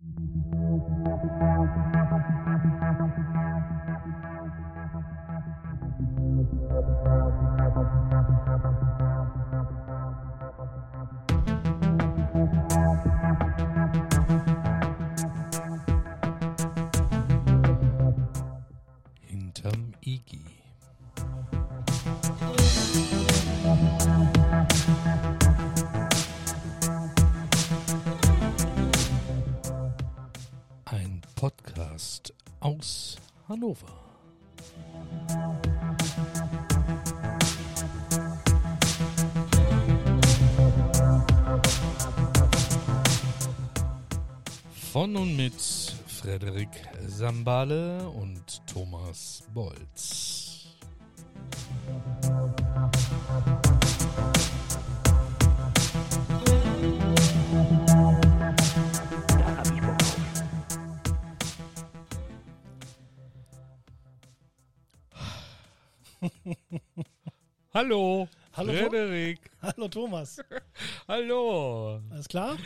Thank you. Hannover. Von und mit Frederik Sambale und Thomas Bolz. Hallo, Hallo, Frederik. Hallo Thomas. Hallo. Alles klar?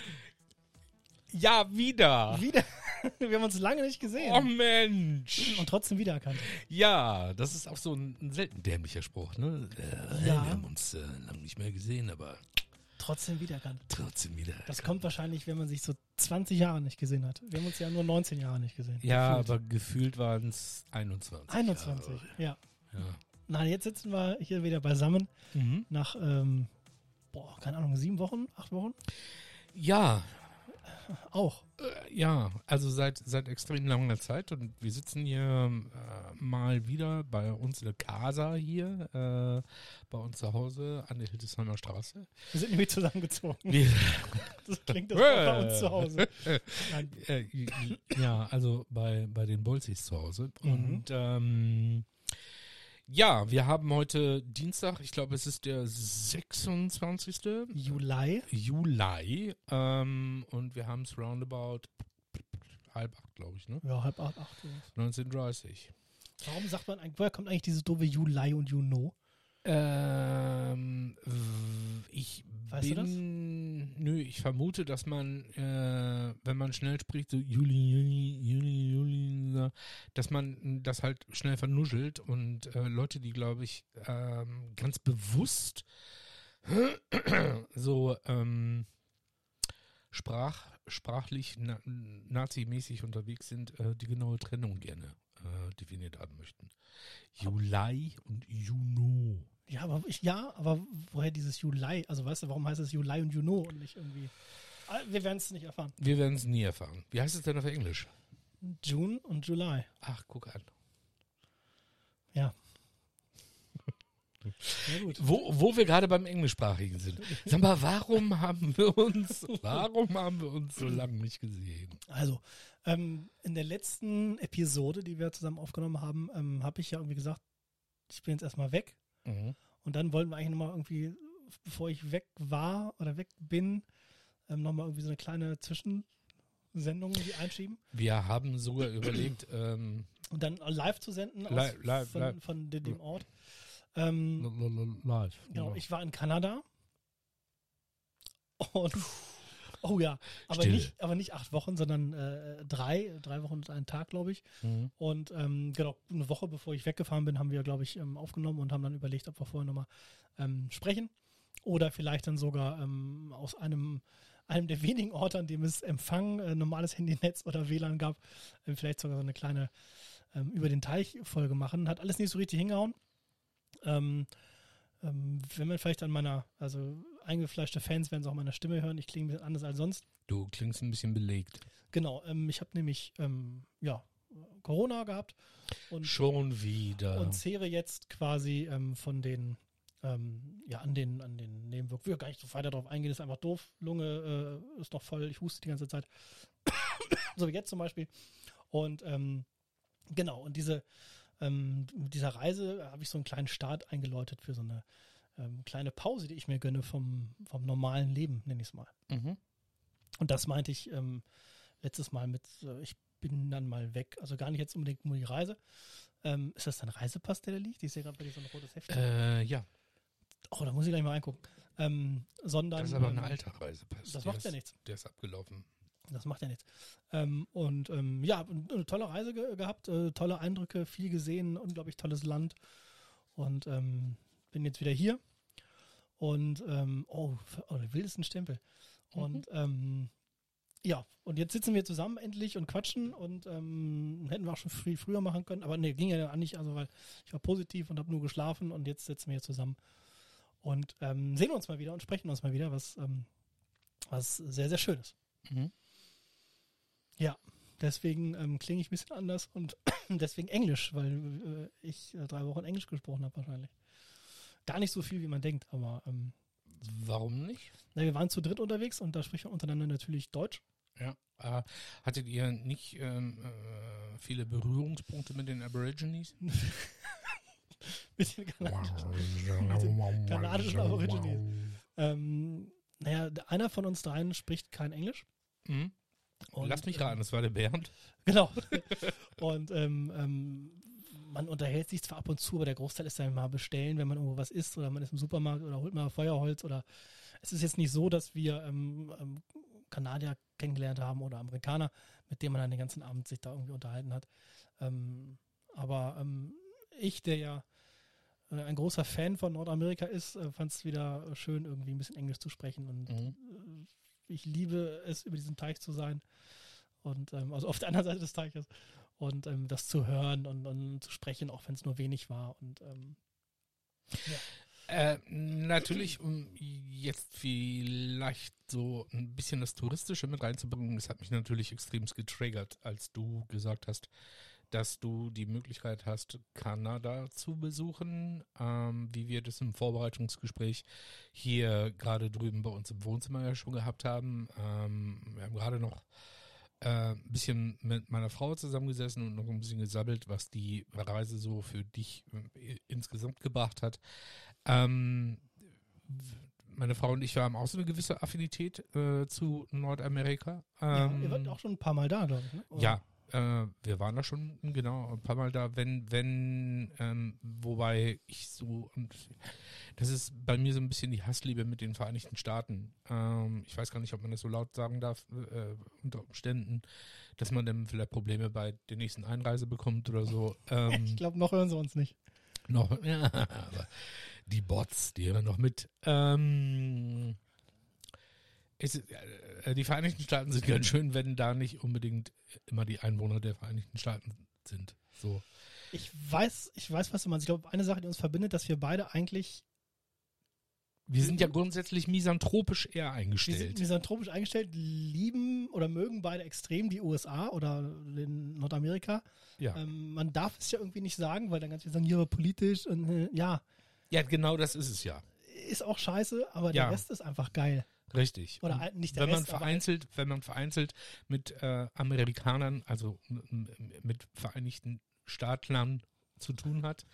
Ja, wieder. Wieder. Wir haben uns lange nicht gesehen. Oh Mensch. Und trotzdem wiedererkannt. Ja, das ist auch so ein, ein selten dämlicher Spruch, ne? Äh, Ja. Wir haben uns äh, lange nicht mehr gesehen, aber Trotzdem wiedererkannt. trotzdem wieder. Das kommt wahrscheinlich, wenn man sich so 20 Jahre nicht gesehen hat. Wir haben uns ja nur 19 Jahre nicht gesehen. ja, Gefühlt. aber gefühlt waren es 21. 21, Jahre. ja. Ja. Na, jetzt sitzen wir hier wieder beisammen Mhm. nach, ähm, boah, keine Ahnung, sieben Wochen, acht Wochen? ja, Auch. äh, ja, also seit, seit extrem langer Zeit und wir sitzen hier äh, mal wieder bei uns in der Casa hier, äh, bei uns zu Hause an der Hildesheimer Straße. Wir sind nämlich zusammengezogen. Das klingt das bei uns zu Hause. Nein. Äh, ja, also bei, bei den Bolzis zu Hause. Mhm. Und ähm, ja, wir haben heute Dienstag, ich glaube, es ist der 26. Juli. Juli. Ähm, und wir haben es roundabout halb acht, glaube ich, ne? Ja, halb acht, acht. Uhr. 1930. Warum sagt man eigentlich, woher kommt eigentlich dieses doofe Juli und Juno? Ähm, w- ich Weißt du bin, nö, ich vermute, dass man, äh, wenn man schnell spricht, so Juli, Juli, Juli, Juli, dass man das halt schnell vernuschelt und äh, Leute, die, glaube ich, ähm, ganz bewusst so ähm, sprach, sprachlich na, nazimäßig unterwegs sind, äh, die genaue Trennung gerne äh, definiert haben möchten. Juli und Juno. Ja, aber ich, ja, aber woher dieses Juli? Also weißt du, warum heißt es Juli und Juno und nicht irgendwie. Ah, Wir werden es nicht erfahren. Wir werden es nie erfahren. Wie heißt es denn auf Englisch? June und July. Ach, guck an. Ja. Wo, wo wir gerade beim Englischsprachigen sind. Sag mal, warum haben wir uns, warum haben wir uns so lange nicht gesehen? Also, ähm, in der letzten Episode, die wir zusammen aufgenommen haben, ähm, habe ich ja irgendwie gesagt, ich bin jetzt erstmal weg. Mhm. Und dann wollten wir eigentlich nochmal irgendwie, bevor ich weg war oder weg bin, ähm, nochmal irgendwie so eine kleine Zwischensendung einschieben. Wir haben sogar überlegt, ähm, Und dann live zu senden aus, Live, live, von, live. von de- dem Ort. Ähm, live. Genau, ich war in Kanada. Und oh ja, aber Stille. nicht, aber nicht acht Wochen, sondern äh, drei, drei Wochen und einen Tag, glaube ich. Mhm. Und ähm, genau, eine Woche bevor ich weggefahren bin, haben wir, glaube ich, ähm, aufgenommen und haben dann überlegt, ob wir vorher nochmal ähm, sprechen. Oder vielleicht dann sogar ähm, aus einem, einem der wenigen Orte, an dem es Empfang, äh, normales Handynetz oder WLAN gab, ähm, vielleicht sogar so eine kleine ähm, über den Teich-Folge machen. Hat alles nicht so richtig hingehauen. Ähm, ähm, wenn man vielleicht an meiner, also eingefleischte Fans werden es auch meiner Stimme hören, ich klinge ein bisschen anders als sonst. Du klingst ein bisschen belegt. Genau, ähm, ich habe nämlich ähm, ja, Corona gehabt und, Schon wieder. und zehre jetzt quasi ähm, von den, ähm, ja, an den, an den Nebenwirkungen. Ich will gar nicht so weiter drauf eingehen, ist einfach doof. Lunge äh, ist noch voll, ich huste die ganze Zeit. so wie jetzt zum Beispiel. Und ähm, genau, und diese, ähm, mit dieser Reise habe ich so einen kleinen Start eingeläutet für so eine ähm, kleine Pause, die ich mir gönne vom, vom normalen Leben, nenne ich es mal. mhm. Und das meinte ich ähm, letztes Mal mit, äh, ich bin dann mal weg. Also gar nicht jetzt unbedingt nur die Reise. Ähm, ist das dein Reisepass, der da liegt? Ich sehe gerade bei dir so ein rotes Heft. Äh, ja, Oh, da muss ich gleich mal reingucken. Ähm, sondern. das ist aber ein ähm, alter Reisepass. das Der macht ja ist- nichts. Der ist abgelaufen. Das macht ja nichts. Ähm, und ähm, ja, eine tolle Reise ge gehabt, äh, tolle Eindrücke, viel gesehen, unglaublich tolles Land. Und ähm, bin jetzt wieder hier. Und ähm, oh, oh, der wildesten Stempel. Und ähm, ja, und jetzt sitzen wir zusammen endlich und quatschen und ähm, hätten wir auch schon viel früher machen können, aber nee, ging ja dann nicht, also weil ich war positiv und habe nur geschlafen und jetzt sitzen wir hier zusammen und ähm, sehen uns mal wieder und sprechen uns mal wieder, was, ähm, was sehr, sehr schön ist. Mhm. Ja, deswegen ähm, klinge ich ein bisschen anders und deswegen Englisch, weil äh, ich äh, drei Wochen Englisch gesprochen habe wahrscheinlich. Gar nicht so viel, wie man denkt, aber ähm, Warum nicht? na, wir waren zu dritt unterwegs und da spricht man untereinander natürlich Deutsch. Ja. Äh, hattet ihr nicht ähm, äh, viele Berührungspunkte mit den Aborigines? Bisschen kanadisch. kanadischen Aborigines. Ähm, naja, einer von uns dreien spricht kein Englisch. Mhm. Und, Lass mich ähm, raten, das war der Bernd. Genau. und ähm, ähm, man unterhält sich zwar ab und zu, aber der Großteil ist dann mal bestellen, wenn man irgendwo was isst oder man ist im Supermarkt oder holt mal Feuerholz oder es ist jetzt nicht so, dass wir ähm, ähm, Kanadier kennengelernt haben oder Amerikaner, mit denen man dann den ganzen Abend sich da irgendwie unterhalten hat. Ähm, aber ähm, ich, der ja äh, ein großer Fan von Nordamerika ist, äh, fand es wieder schön, irgendwie ein bisschen Englisch zu sprechen und Mhm. äh, ich liebe es, über diesen Teich zu sein. Und ähm, also auf der anderen Seite des Teiches. Und ähm, das zu hören und, und zu sprechen, auch wenn es nur wenig war. Und ähm, Äh, natürlich, um jetzt vielleicht so ein bisschen das Touristische mit reinzubringen, es hat mich natürlich extremst getriggert, als du gesagt hast, dass du die Möglichkeit hast, Kanada zu besuchen, ähm, wie wir das im Vorbereitungsgespräch hier gerade drüben bei uns im Wohnzimmer ja schon gehabt haben. Ähm, wir haben gerade noch äh, ein bisschen mit meiner Frau zusammengesessen und noch ein bisschen gesabbelt, was die Reise so für dich äh, insgesamt gebracht hat. Ähm, meine Frau und ich haben auch so eine gewisse Affinität äh, zu Nordamerika. ja, Ähm, ihr wart auch schon ein paar Mal da, glaube ich. Ne? Ja, äh, wir waren da schon genau ein paar Mal da, wenn, wenn, ähm, wobei ich so, und das ist bei mir so ein bisschen die Hassliebe mit den Vereinigten Staaten. Ähm, ich weiß gar nicht, ob man das so laut sagen darf, äh, unter Umständen, dass man dann vielleicht Probleme bei der nächsten Einreise bekommt oder so. Ähm, Ich glaube, noch hören sie uns nicht. noch, ja, aber die Bots, die hören noch mit. Ähm, es, äh, die Vereinigten Staaten sind ganz schön, wenn da nicht unbedingt immer die Einwohner der Vereinigten Staaten sind. So. Ich weiß, ich weiß, was du meinst. Ich glaube, eine Sache, die uns verbindet, dass wir beide eigentlich Wir sind ja grundsätzlich misanthropisch eher wir sind eingestellt. misanthropisch eingestellt, lieben oder mögen beide extrem die USA oder den Nordamerika. Ja. Ähm, man darf es ja irgendwie nicht sagen, weil dann ganz viele sagen, ja, politisch und äh, ja, ja, genau das ist es ja. ist auch scheiße, aber Ja. der Rest ist einfach geil. Richtig. Oder Und nicht der wenn man Rest, vereinzelt, wenn man vereinzelt mit äh, Amerikanern, also mit Vereinigten Staatlern zu tun hat,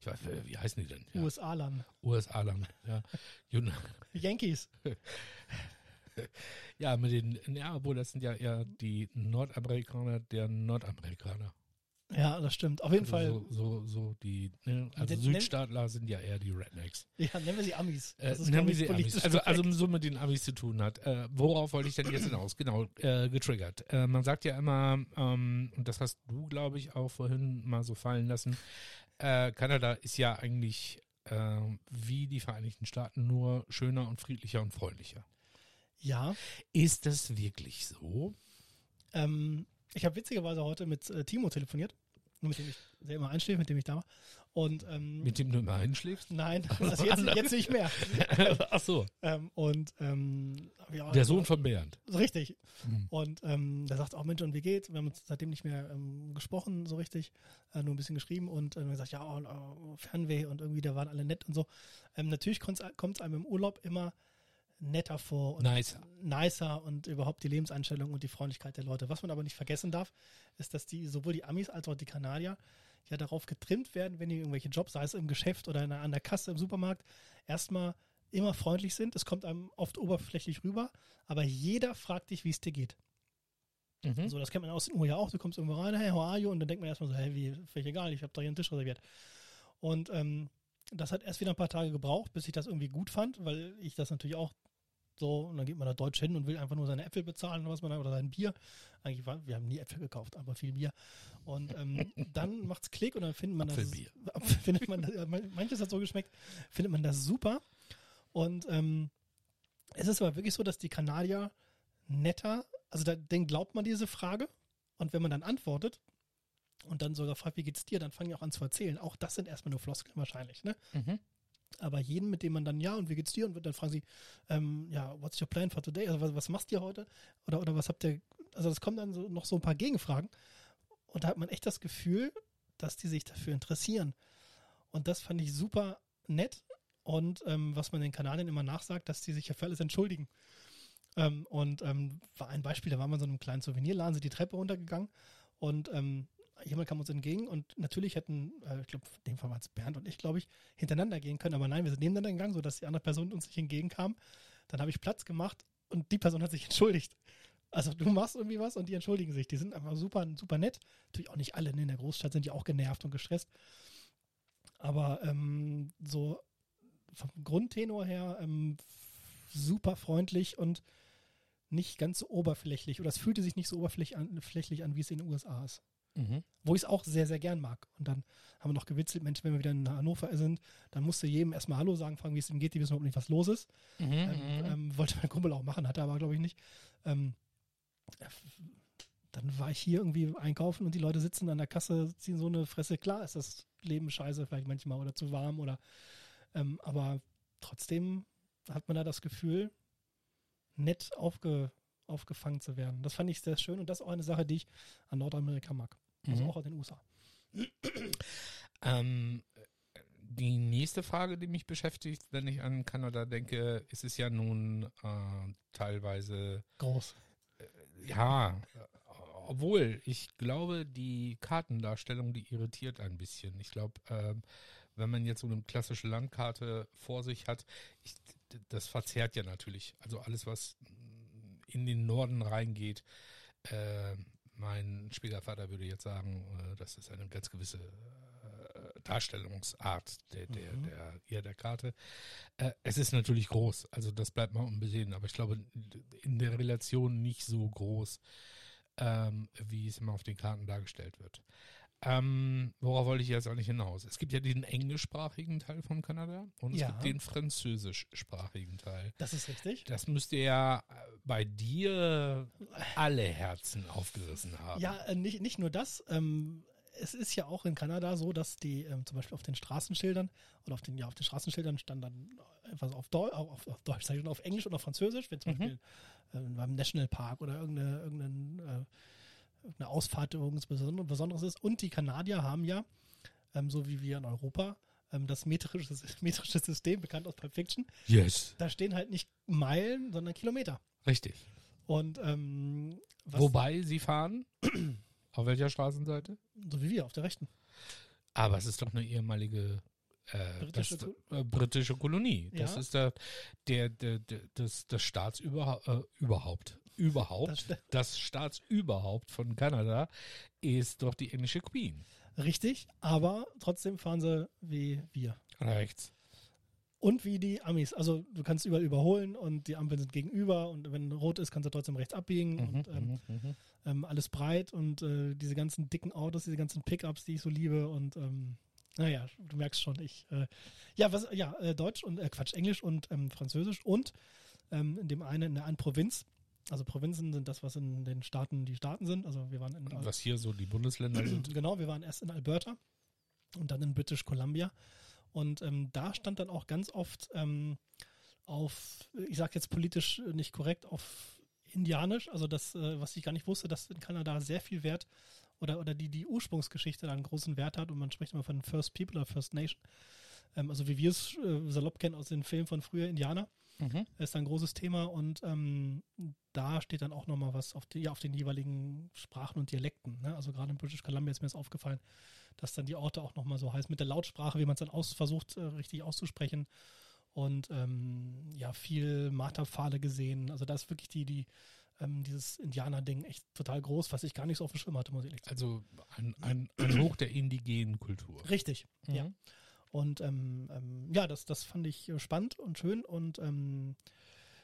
ich weiß, äh, wie heißen die denn? Ja. USA-Land. USA-Land, ja. Yankees. Ja, mit den, ja, obwohl das sind ja eher die Nordamerikaner der Nordamerikaner. Ja, das stimmt. Auf jeden Fall. Also so, so, so die, also Südstaatler sind ja eher die Rednecks. Ja, nennen wir sie Amis. Äh, Das ist, nennen wir sie Amis. Also, also so mit den Amis zu tun hat. Äh, worauf wollte ich denn jetzt hinaus? Genau, äh, getriggert. Äh, man sagt ja immer, ähm, und das hast du, glaube ich, auch vorhin mal so fallen lassen, äh, Kanada ist ja eigentlich äh, wie die Vereinigten Staaten nur schöner und friedlicher und freundlicher. Ja, Ist das wirklich so? ähm, ich habe witzigerweise heute mit äh, Timo telefoniert, mit dem ich sehr immer einschläfe, mit dem ich da war. Und ähm, Mit dem du immer einschläfst? nein, also jetzt, jetzt nicht mehr. Ach so, Ähm, und ähm, ja, der Sohn von Bernd. Richtig. Mhm. Und ähm, der sagt auch, Mensch, und wie geht's? Wir haben uns seitdem nicht mehr ähm, gesprochen, so richtig, äh, nur ein bisschen geschrieben und ähm, gesagt, ja, oh, oh, Fernweh und irgendwie, da waren alle nett und so. Ähm, natürlich kommt es einem im Urlaub immer netter vor und Nicer. nicer und überhaupt die Lebenseinstellung und die Freundlichkeit der Leute. Was man aber nicht vergessen darf, ist, dass die sowohl die Amis als auch die Kanadier ja darauf getrimmt werden, wenn die irgendwelche Jobs, sei es im Geschäft oder an der Kasse im Supermarkt, erstmal immer freundlich sind. Es kommt einem oft oberflächlich rüber, aber jeder fragt dich, wie es dir geht. Mhm. So, das kennt man aus den USA ja auch. Du kommst irgendwo rein, hey, how are you? Und dann denkt man erstmal so, hey, wie, völlig egal, ich habe da hier einen Tisch reserviert. Und ähm, das hat erst wieder ein paar Tage gebraucht, bis ich das irgendwie gut fand, weil ich das natürlich auch So, und dann geht man da deutsch hin und will einfach nur seine Äpfel bezahlen oder was man da, oder sein Bier. Eigentlich war, wir haben nie Äpfel gekauft, aber viel Bier. Und ähm, dann macht's Klick und dann findet man das. Apfelbier. Findet man, das- manches hat so geschmeckt, findet man das super. Und ähm, es ist aber wirklich so, dass die Kanadier netter, also da, denen glaubt man diese Frage. Und wenn man dann antwortet und dann sogar fragt, wie geht's dir, dann fangen die auch an zu erzählen. Auch das sind erstmal nur Floskeln wahrscheinlich, ne? Mhm. Aber jeden, mit dem man dann, ja, und wie geht's dir? Und dann fragen sie, ähm, ja, what's your plan for today? Also was, was machst ihr heute? Oder, oder was habt ihr, also es kommen dann so, noch so ein paar Gegenfragen. Und da hat man echt das Gefühl, dass die sich dafür interessieren. Und das fand ich super nett. Und ähm, was man den Kanadiern immer nachsagt, dass die sich ja für alles entschuldigen. Ähm, und ähm, war ein Beispiel, da wir in so einem kleinen Souvenirladen, sind die Treppe runtergegangen und ähm, jemand kam uns entgegen und natürlich hätten, äh, ich glaube, in dem Fall waren es Bernd und ich, glaube ich, hintereinander gehen können, aber nein, wir sind nebeneinander gegangen, sodass die andere Person uns nicht entgegenkam. Dann habe ich Platz gemacht und die Person hat sich entschuldigt. Also du machst irgendwie was und die entschuldigen sich. Die sind einfach super, super nett. Natürlich auch nicht alle, ne? in der Großstadt sind die auch genervt und gestresst. Aber ähm, so vom Grundtenor her ähm, super freundlich und nicht ganz so oberflächlich. Oder es fühlte sich nicht so oberflächlich an, an wie es in den USA ist. Mhm. Wo ich es auch sehr, sehr gern mag. Und dann haben wir noch gewitzelt, Mensch, wenn wir wieder in Hannover sind, dann musst du jedem erstmal Hallo sagen, fragen, wie es ihm geht, die wissen überhaupt nicht, was los ist. Mhm. Ähm, ähm, wollte mein Kumpel auch machen, hat er aber, glaube ich, nicht. Ähm, äh, dann war ich hier irgendwie einkaufen und die Leute sitzen an der Kasse, ziehen so eine Fresse. Klar ist das Leben scheiße, vielleicht manchmal oder zu warm oder ähm, aber trotzdem hat man da das Gefühl, nett aufge, aufgefangen zu werden. Das fand ich sehr schön und das ist auch eine Sache, die ich an Nordamerika mag. Also Mhm. auch an den USA. Ähm, die nächste Frage, die mich beschäftigt, wenn ich an Kanada denke, ist es ja nun äh, teilweise, Groß. ja, äh, obwohl ich glaube, die Kartendarstellung, die irritiert ein bisschen. Ich glaube, ähm, wenn man jetzt so eine klassische Landkarte vor sich hat, ich, das verzerrt ja natürlich. Also alles, was in den Norden reingeht, äh, mein Schwiegervater würde jetzt sagen, äh, das ist eine ganz gewisse äh, Darstellungsart der, der, Mhm. der, ja, der Karte. Äh, es ist natürlich groß, also das bleibt mal unbesehen, aber ich glaube in der Relation nicht so groß, ähm, wie es immer auf den Karten dargestellt wird. Ähm, worauf wollte ich jetzt eigentlich hinaus? Es gibt ja den englischsprachigen Teil von Kanada und es Ja. gibt den französischsprachigen Teil. Das ist richtig. Das müsste ja äh, bei dir alle Herzen aufgerissen haben. Ja, äh, nicht, nicht nur das. Ähm, es ist ja auch in Kanada so, dass die ähm, zum Beispiel auf den Straßenschildern oder auf den, ja, auf den Straßenschildern stand dann etwas auf, Deu auf, auf, Deutsch, sag ich auf Englisch und auf Französisch, wenn zum Mhm. Beispiel ähm, beim Nationalpark oder irgendeine, irgendeine, äh, irgendeine Ausfahrt irgendwas Beson- Besonderes ist. Und die Kanadier haben ja, ähm, so wie wir in Europa, ähm, das metrische, metrische System, bekannt aus Pulp Fiction, Yes. da stehen halt nicht Meilen, sondern Kilometer. Richtig. Und ähm, Wobei sie fahren, auf welcher Straßenseite? so wie wir auf der rechten. Aber es ist doch eine ehemalige äh, Britische das, äh, britische Kolonie. Das Ja. ist der, der, der, der das, das Staatsüberhaupt, äh, überhaupt, überhaupt, Das das, st- Staatsüberhaupt von Kanada ist doch die englische Queen. Richtig, aber trotzdem fahren sie wie wir. Rechts. Und wie die Amis. Also du kannst überall überholen und die Ampeln sind gegenüber und wenn rot ist, kannst du trotzdem rechts abbiegen und ähm, mhm, mhm. ähm, alles breit und äh, diese ganzen dicken Autos, diese ganzen Pickups, die ich so liebe und ähm, naja, du merkst schon, ich äh, ja, was ja, äh, Deutsch und äh, Quatsch, Englisch und ähm, Französisch und ähm, in dem einen, in der einen Provinz. Also Provinzen sind das, was in den Staaten die Staaten sind. Also wir waren in Was hier so die Bundesländer sind. Genau, wir waren erst in Alberta und dann in British Columbia. Und ähm, da stand dann auch ganz oft ähm, auf, ich sage jetzt politisch nicht korrekt, auf Indianisch, also das, äh, was ich gar nicht wusste, dass in Kanada sehr viel Wert oder, oder die, die Ursprungsgeschichte da einen großen Wert hat und man spricht immer von First People oder First Nation. Ähm, also wie wir es äh, salopp kennen aus den Filmen von früher Indianer Mhm. ist ein großes Thema und ähm, da steht dann auch nochmal was auf, die, ja, auf den jeweiligen Sprachen und Dialekten. Ne? Also gerade in British Columbia ist mir das aufgefallen, dass dann die Orte auch nochmal so heißt, mit der Lautsprache, wie man es dann aus, versucht, äh, richtig auszusprechen. Und ähm, ja, viel Marterpfahle gesehen. Also da ist wirklich die, die, ähm, dieses Indianer-Ding echt total groß, was ich gar nicht so auf dem Schirm hatte, muss ich ehrlich sagen. Also ein, ein, ein Hoch der indigenen Kultur. Richtig, Mhm. ja. Und ähm, ähm, ja, das, das fand ich äh, spannend und schön. Und ähm,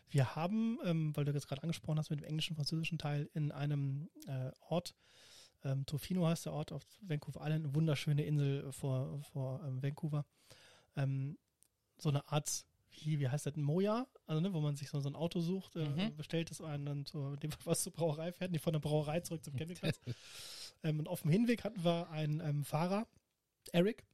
Wir haben, ähm, weil du das gerade angesprochen hast mit dem englischen, französischen Teil, in einem äh, Ort, ähm, Tofino heißt der Ort auf Vancouver Island, eine wunderschöne Insel vor, vor ähm, Vancouver, ähm, so eine Art, wie, wie heißt das, ein Moja, also ne, wo man sich so, so ein Auto sucht, äh, Mhm. bestellt es einen dann so, dem was zur Brauerei fährt, nicht von der Brauerei zurück zum Campingplatz. ähm, und auf dem Hinweg hatten wir einen ähm, Fahrer, Eric, äh,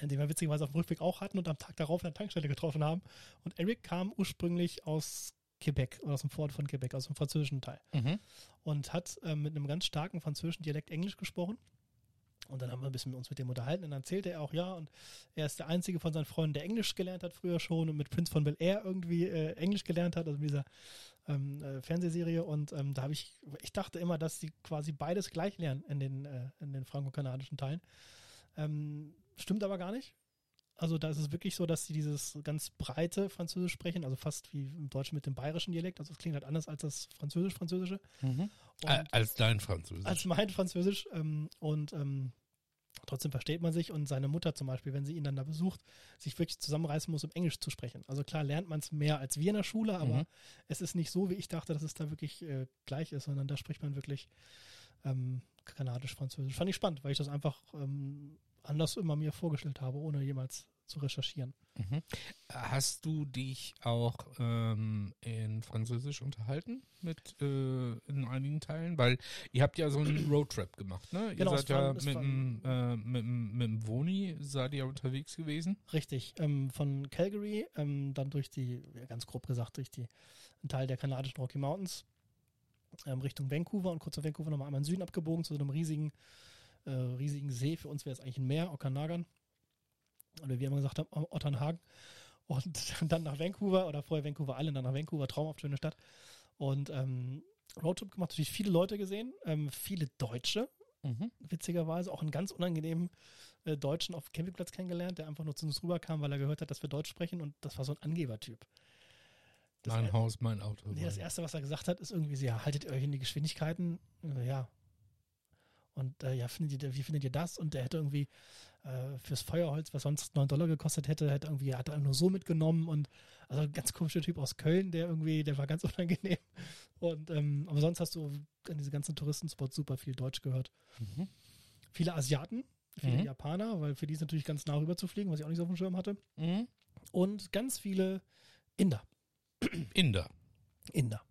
den wir witzigerweise auf dem Rückweg auch hatten und am Tag darauf an der Tankstelle getroffen haben. Und Eric kam ursprünglich aus Quebec, oder aus dem Vorort von Quebec, aus dem französischen Teil. Mhm. Und hat ähm, mit einem ganz starken französischen Dialekt Englisch gesprochen. Und dann haben wir ein bisschen uns mit dem unterhalten und dann erzählte er auch, ja, und er ist der einzige von seinen Freunden, der Englisch gelernt hat früher schon und mit Prince von Bel Air irgendwie äh, Englisch gelernt hat, also mit dieser ähm, äh, Fernsehserie. Und ähm, da habe ich, ich dachte immer, dass sie quasi beides gleich lernen in den, äh, in den franco-kanadischen Teilen. Ähm, stimmt aber gar nicht. Also da ist es wirklich so, dass sie dieses ganz breite Französisch sprechen, also fast wie im Deutschen mit dem bayerischen Dialekt. Also es klingt halt anders als das Französisch-Französische. Mhm. Als dein Französisch. als mein Französisch. Ähm, und ähm, trotzdem versteht man sich. Und seine Mutter zum Beispiel, wenn sie ihn dann da besucht, sich wirklich zusammenreißen muss, um Englisch zu sprechen. Also klar lernt man es mehr als wir in der Schule, aber Mhm. es ist nicht so, wie ich dachte, dass es da wirklich äh, gleich ist, sondern da spricht man wirklich ähm, kanadisch-französisch. Fand ich spannend, weil ich das einfach ähm, anders immer mir vorgestellt habe, ohne jemals zu recherchieren. Mhm. Hast du dich auch ähm, in Französisch unterhalten mit äh, in einigen Teilen? Weil ihr habt ja so einen Roadtrip gemacht, ne? Genau, ihr seid ja es mit dem, äh, mit, mit dem Woni seid ihr unterwegs gewesen. Richtig, ähm, von Calgary, ähm, dann durch die, ja, ganz grob gesagt, durch die, einen Teil der kanadischen Rocky Mountains ähm, Richtung Vancouver und kurz vor Vancouver nochmal einmal in den Süden abgebogen zu so einem riesigen, äh, riesigen See. Für uns wäre es eigentlich ein Meer, Okanagan. Oder wie wir immer gesagt haben, Otternhagen. Und dann nach Vancouver oder vorher Vancouver Island, dann nach Vancouver, traumhaft schöne Stadt. Und ähm, Roadtrip gemacht, natürlich viele Leute gesehen, ähm, viele Deutsche, Mhm. witzigerweise auch einen ganz unangenehmen äh, Deutschen auf dem Campingplatz kennengelernt, der einfach nur zu uns rüberkam, weil er gehört hat, dass wir Deutsch sprechen und das war so ein Angebertyp. Das, Mein Haus, mein Auto. nee, das Erste, was er gesagt hat, ist irgendwie ja, haltet ihr euch in die Geschwindigkeiten? Äh, ja. Und äh, ja, findet ihr, wie findet ihr das? Und er hätte irgendwie äh, fürs Feuerholz, was sonst 9 Dollar gekostet hätte, hätte irgendwie, hat er nur so mitgenommen und also ein ganz komischer Typ aus Köln, der irgendwie, der war ganz unangenehm. Und ähm, aber sonst hast du an diese ganzen Touristenspots super viel Deutsch gehört Mhm. viele Asiaten, viele Mhm. Japaner, weil für die ist natürlich ganz nah rüber zu fliegen, was ich auch nicht so auf dem Schirm hatte. Mhm. Und ganz viele Inder. Inder. Inder.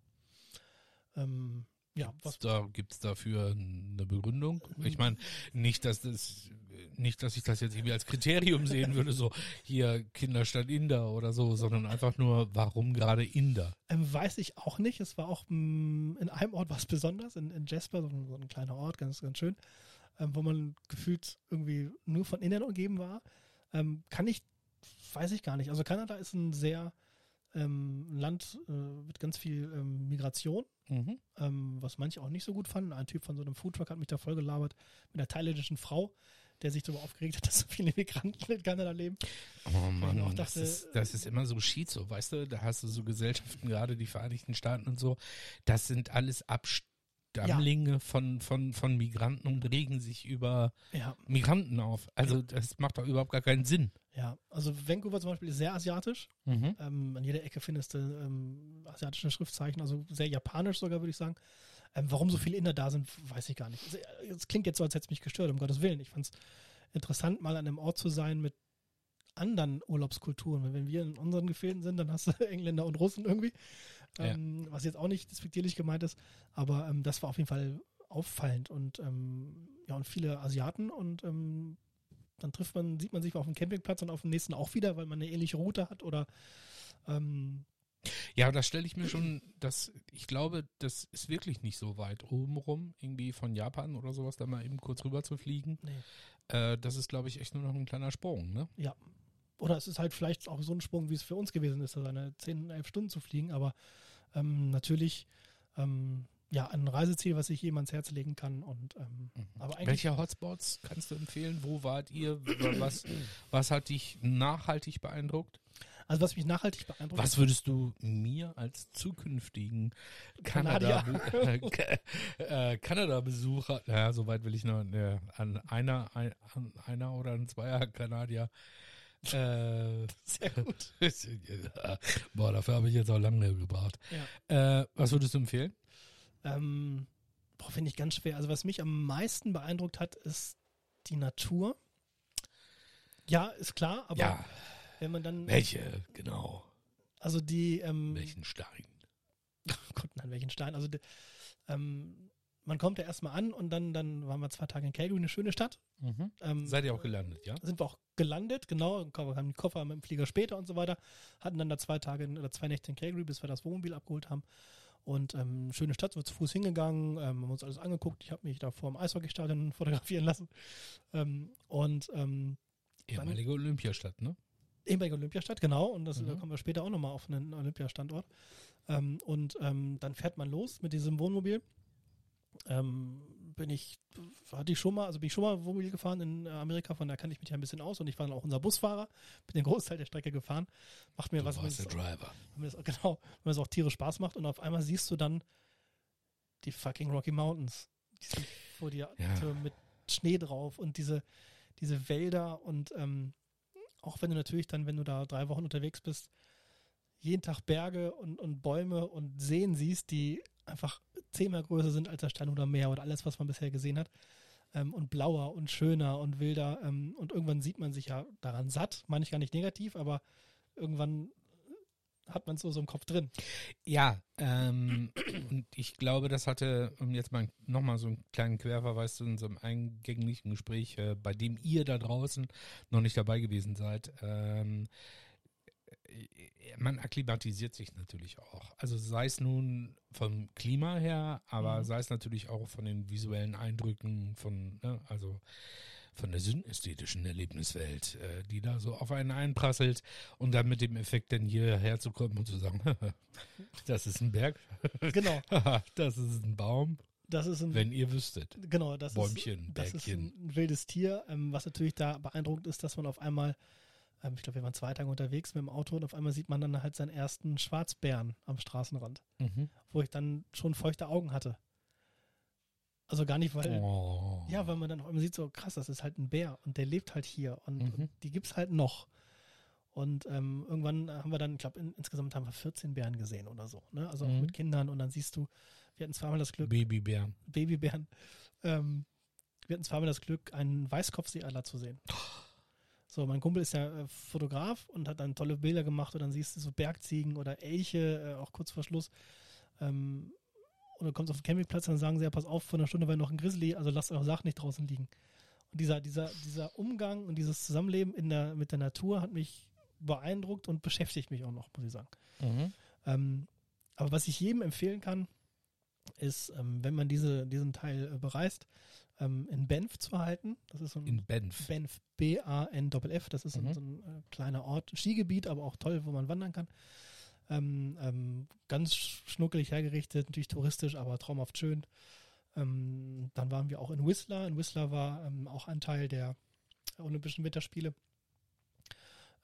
Ähm, ja, was, Da gibt es dafür eine Begründung. Ich meine, nicht, dass das, nicht, dass ich das jetzt irgendwie als Kriterium sehen würde, so hier Kinderstadt Inder oder so, sondern einfach nur, warum gerade Inder? ähm, weiß ich auch nicht. Es war auch mh, in einem Ort was besonders, in, in Jasper, so ein, so ein kleiner Ort, ganz, ganz schön, ähm, wo man gefühlt irgendwie nur von Indern umgeben war. Ähm, kann ich, weiß ich gar nicht. Also Kanada ist ein sehr ähm, Land äh, mit ganz viel ähm, Migration. Mhm. ähm, was manche auch nicht so gut fanden. Ein Typ von so einem Foodtruck hat mich da voll gelabert mit einer thailändischen Frau, der sich darüber aufgeregt hat, dass so viele Migranten in Kanada leben. Oh Mann, auch das, dachte, ist, das ist immer so schizo, weißt du? Da hast du so Gesellschaften, gerade die Vereinigten Staaten und so. Das sind alles Abstammlinge von, von, von Migranten und regen sich über Ja, Migranten auf. Also das macht doch überhaupt gar keinen Sinn. Ja. Also Vancouver zum Beispiel ist sehr asiatisch. Mhm. Ähm, an jeder Ecke findest du ähm, asiatische Schriftzeichen, also sehr japanisch sogar, würde ich sagen. Ähm, warum so viele Inder da sind, weiß ich gar nicht. Also, äh, Es klingt jetzt so, als hätte es mich gestört, um Gottes Willen. Ich fand es interessant, mal an einem Ort zu sein mit anderen Urlaubskulturen. Wenn wir in unseren Gefilden sind, dann hast du Engländer und Russen irgendwie. Ja. Ähm, was jetzt auch nicht despektierlich gemeint ist. Aber ähm, das war auf jeden Fall auffallend und ähm, ja, und viele Asiaten und dann trifft man, sieht man sich auf dem Campingplatz und auf dem nächsten auch wieder, weil man eine ähnliche Route hat oder ähm, Ja, das stelle ich mir schon, das, ich glaube, das ist wirklich nicht so weit oben rum, irgendwie von Japan oder sowas, da mal eben kurz rüber zu fliegen. nee. Äh, das ist, glaube ich, echt nur noch ein kleiner Sprung, ne? Ja. Oder es ist halt vielleicht auch so ein Sprung, wie es für uns gewesen ist, da seine 10, 11 Stunden zu fliegen, aber ähm, natürlich ähm, ja ein Reiseziel, was ich jedem ans Herz legen kann. Und ähm, aber eigentlich Welche Hotspots kannst du empfehlen? Wo wart ihr? Was, was hat dich nachhaltig beeindruckt? also was mich nachhaltig beeindruckt Was würdest du mir als zukünftigen. Kanada, äh, Kanada-Besucher, naja, soweit will ich noch, äh, an einer, ein, an einer oder an zweier Kanadier Äh, Sehr gut. Boah, dafür habe ich jetzt auch lange gebraucht. Ja. Äh, was würdest du empfehlen? Ähm, boah, finde ich ganz schwer. Also was mich am meisten beeindruckt hat, ist die Natur. Ja, ist klar, aber ja, wenn man dann, welche, genau. also die, ähm, Welchen Stein? Gott, nein, welchen Stein, also die, ähm, man kommt ja erstmal an und dann, dann waren wir zwei Tage in Calgary, eine schöne Stadt. Ähm, Seid ihr auch gelandet, ja? sind wir auch gelandet, genau, wir haben die Koffer mit dem Flieger später und so weiter, hatten dann da zwei Tage in- oder zwei Nächte in Calgary, bis wir das Wohnmobil abgeholt haben. Und ähm, schöne Stadt, sind wir zu Fuß hingegangen, ähm, haben uns alles angeguckt. Ich habe mich da vor dem Eishockeystadion fotografieren lassen. Ähm, und ähm, Ehemalige Olympiastadt, ne? ehemalige Olympiastadt, genau. Und das, da Mhm. kommen wir später auch nochmal auf einen Olympiastandort. Ähm, und ähm, dann fährt man los mit diesem Wohnmobil. Ähm, bin ich, hatte ich schon mal, also bin ich schon mal Wohnmobil gefahren in äh, Amerika, von da kann ich mich ja ein bisschen aus und ich war dann auch unser Busfahrer, bin den Großteil der Strecke gefahren. Macht mir Du was, warst der Driver. wenn mir das, genau, wenn es auch tierisch Spaß macht und auf einmal siehst du dann die fucking Rocky Mountains, die sind vor dir Ja. mit Schnee drauf und diese, diese Wälder und ähm, auch wenn du natürlich dann, wenn du da drei Wochen unterwegs bist, jeden Tag Berge und, und Bäume und Seen siehst, die einfach zehnmal größer sind als das Stein oder Meer oder alles, was man bisher gesehen hat. Ähm, und blauer und schöner und wilder. Ähm, und irgendwann sieht man sich ja daran satt, meine ich gar nicht negativ, aber irgendwann hat man es so, so im Kopf drin. Ja, ähm, und ich glaube, das hatte, um jetzt mal nochmal so einen kleinen Querverweis zu unserem eingänglichen Gespräch, äh, bei dem ihr da draußen noch nicht dabei gewesen seid, ähm, äh, man akklimatisiert sich natürlich auch. Also sei es nun vom Klima her, aber Mhm. sei es natürlich auch von den visuellen Eindrücken, von, ne, also von der synästhetischen Erlebniswelt, äh, die da so auf einen einprasselt und dann mit dem Effekt dann hierher zu kommen und zu sagen, das ist ein Berg, Genau, das ist ein Baum, das ist ein, wenn ihr wüsstet. genau, das Bäumchen, ist, das ist ein wildes Tier. Ähm, was natürlich da beeindruckend ist, dass man auf einmal, ähm, ich glaube, wir waren zwei Tage unterwegs mit dem Auto und auf einmal sieht man dann halt seinen ersten Schwarzbären am Straßenrand, Mhm. wo ich dann schon feuchte Augen hatte. Also gar nicht, weil, Oh. ja, weil man dann auf einmal sieht, so krass, das ist halt ein Bär und der lebt halt hier und, Mhm. und die gibt's halt noch. Und ähm, irgendwann haben wir dann, ich glaube, in, insgesamt haben wir 14 Bären gesehen oder so. Ne? Also auch Mhm. mit Kindern und dann siehst du, wir hatten zweimal das Glück, Babybär. Babybären. Ähm, wir hatten zweimal das Glück, einen Weißkopfseeadler zu sehen. So, mein Kumpel ist ja äh, Fotograf und hat dann tolle Bilder gemacht und dann siehst du so Bergziegen oder Elche, äh, auch kurz vor Schluss. Ähm, und du kommst auf den Campingplatz und dann sagen sie, ja, pass auf, vor einer Stunde war noch ein Grizzly, also lasst eure Sachen nicht draußen liegen. Und dieser, dieser, dieser Umgang und dieses Zusammenleben in der, mit der Natur hat mich beeindruckt und beschäftigt mich auch noch, muss ich sagen. Mhm. Ähm, aber was ich jedem empfehlen kann, ist, ähm, wenn man diese, diesen Teil äh, bereist, ähm, in Banff zu halten. Das ist so ein In Banff. Banff, B-A-N-F-F. Das ist so ein- Mhm. so ein äh, kleiner Ort, Skigebiet, aber auch toll, wo man wandern kann. Ähm, ähm, ganz schnuckelig hergerichtet, natürlich touristisch, aber traumhaft schön. Ähm, dann waren wir auch in Whistler. In Whistler war ähm, auch ein Teil der Olympischen Winterspiele.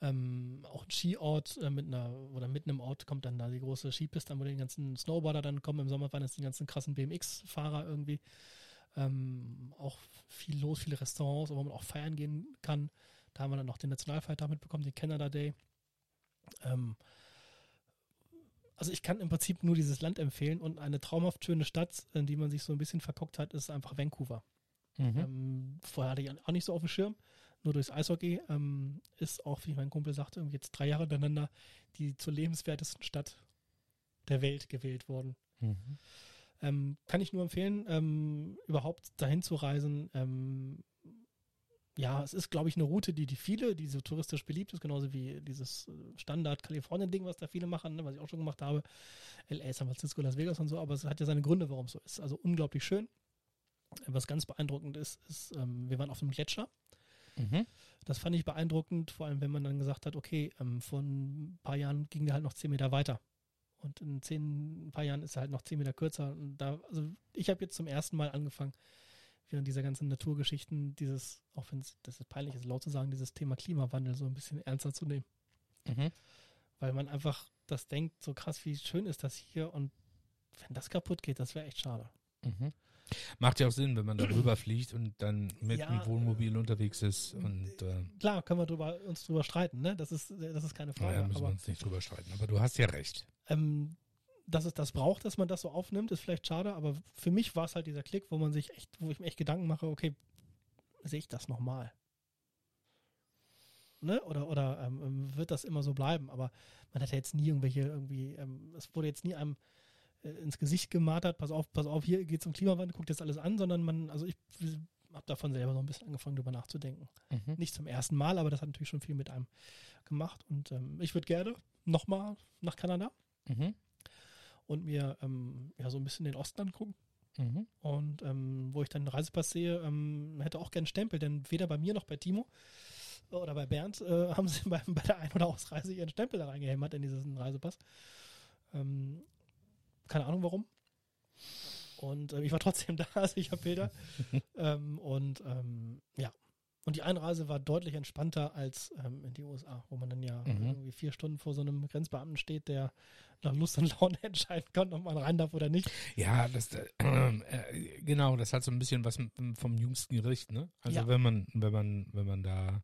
Ähm, auch ein Skiort äh, mit einer, oder mitten im Ort kommt dann da die große Skipiste wo die ganzen Snowboarder dann kommen. Im Sommer waren das die ganzen krassen BMX-Fahrer irgendwie. Ähm, auch viel los, viele Restaurants, wo man auch feiern gehen kann. Da haben wir dann noch den Nationalfeiertag mitbekommen, den Canada Day. Ähm, also ich kann im Prinzip nur dieses Land empfehlen und eine traumhaft schöne Stadt, in die man sich so ein bisschen verguckt hat, ist einfach Vancouver. Mhm. Ähm, vorher hatte ich auch nicht so auf dem Schirm, nur durchs Eishockey. Ähm, ist auch, wie mein Kumpel sagte, jetzt drei Jahre hintereinander die zur lebenswertesten Stadt der Welt gewählt worden. Mhm. Ähm, kann ich nur empfehlen, ähm, überhaupt dahin zu reisen. Ähm, ja, es ist, glaube ich, eine Route, die, die viele, die so touristisch beliebt ist, genauso wie dieses äh, Standard-Kalifornien-Ding, was da viele machen, ne, was ich auch schon gemacht habe. LA, San Francisco, Las Vegas und so, aber es hat ja seine Gründe, warum es so ist. Also unglaublich schön. Was ganz beeindruckend ist, ist, ähm, wir waren auf einem Gletscher. Mhm. Das fand ich beeindruckend, vor allem wenn man dann gesagt hat, okay, ähm, vor ein paar Jahren ging der halt noch zehn Meter weiter. Und in zehn ein paar Jahren ist er halt noch zehn Meter kürzer. Und da, also ich habe jetzt zum ersten Mal angefangen, während dieser ganzen Naturgeschichten, dieses, auch wenn es, das ist peinlich ist, laut zu sagen, dieses Thema Klimawandel so ein bisschen ernster zu nehmen. Mhm. Weil man einfach das denkt, so krass, wie schön ist das hier und wenn das kaputt geht, das wäre echt schade. Mhm. Macht ja auch Sinn, wenn man da rüber fliegt und dann mit Ja, einem Wohnmobil unterwegs ist. Und äh, Klar, können wir drüber, uns drüber streiten, ne? Das ist, das ist keine Frage. naja, müssen wir aber uns nicht drüber streiten. Aber du hast ja recht. Ähm, dass es das braucht, dass man das so aufnimmt, ist vielleicht schade, aber für mich war es halt dieser Klick, wo man sich echt, wo ich mir echt Gedanken mache, okay, sehe ich das nochmal? Ne? Oder, oder ähm, wird das immer so bleiben? Aber man hat ja jetzt nie irgendwelche irgendwie, ähm, es wurde jetzt nie einem äh, ins Gesicht gemartert, pass auf, pass auf, hier geht es um Klimawandel, guckt jetzt alles an, sondern man, also ich habe davon selber so ein bisschen angefangen, drüber nachzudenken. Nicht zum ersten Mal, aber das hat natürlich schon viel mit einem gemacht. Und ähm, ich würde gerne nochmal nach Kanada Mhm. und mir ähm, ja so ein bisschen den Osten angucken. Mhm. Und ähm, wo ich dann einen Reisepass sehe, ähm, hätte auch gern Stempel, denn weder bei mir noch bei Timo oder bei Bernd äh, haben sie bei, bei der Ein- oder Ausreise ihren Stempel da reingehämmert in diesen Reisepass. Ähm, keine Ahnung warum. Und äh, ich war trotzdem da, also ich habe Bilder. ähm, und ähm, ja. Und die Einreise war deutlich entspannter als ähm, in die USA, wo man dann ja Mhm. irgendwie vier Stunden vor so einem Grenzbeamten steht, der nach Lust und Laune entscheiden kann, ob man rein darf oder nicht. Ja, das äh, äh, genau, das hat so ein bisschen was vom jüngsten Gericht, ne? Also Ja. wenn man, wenn man, wenn man da,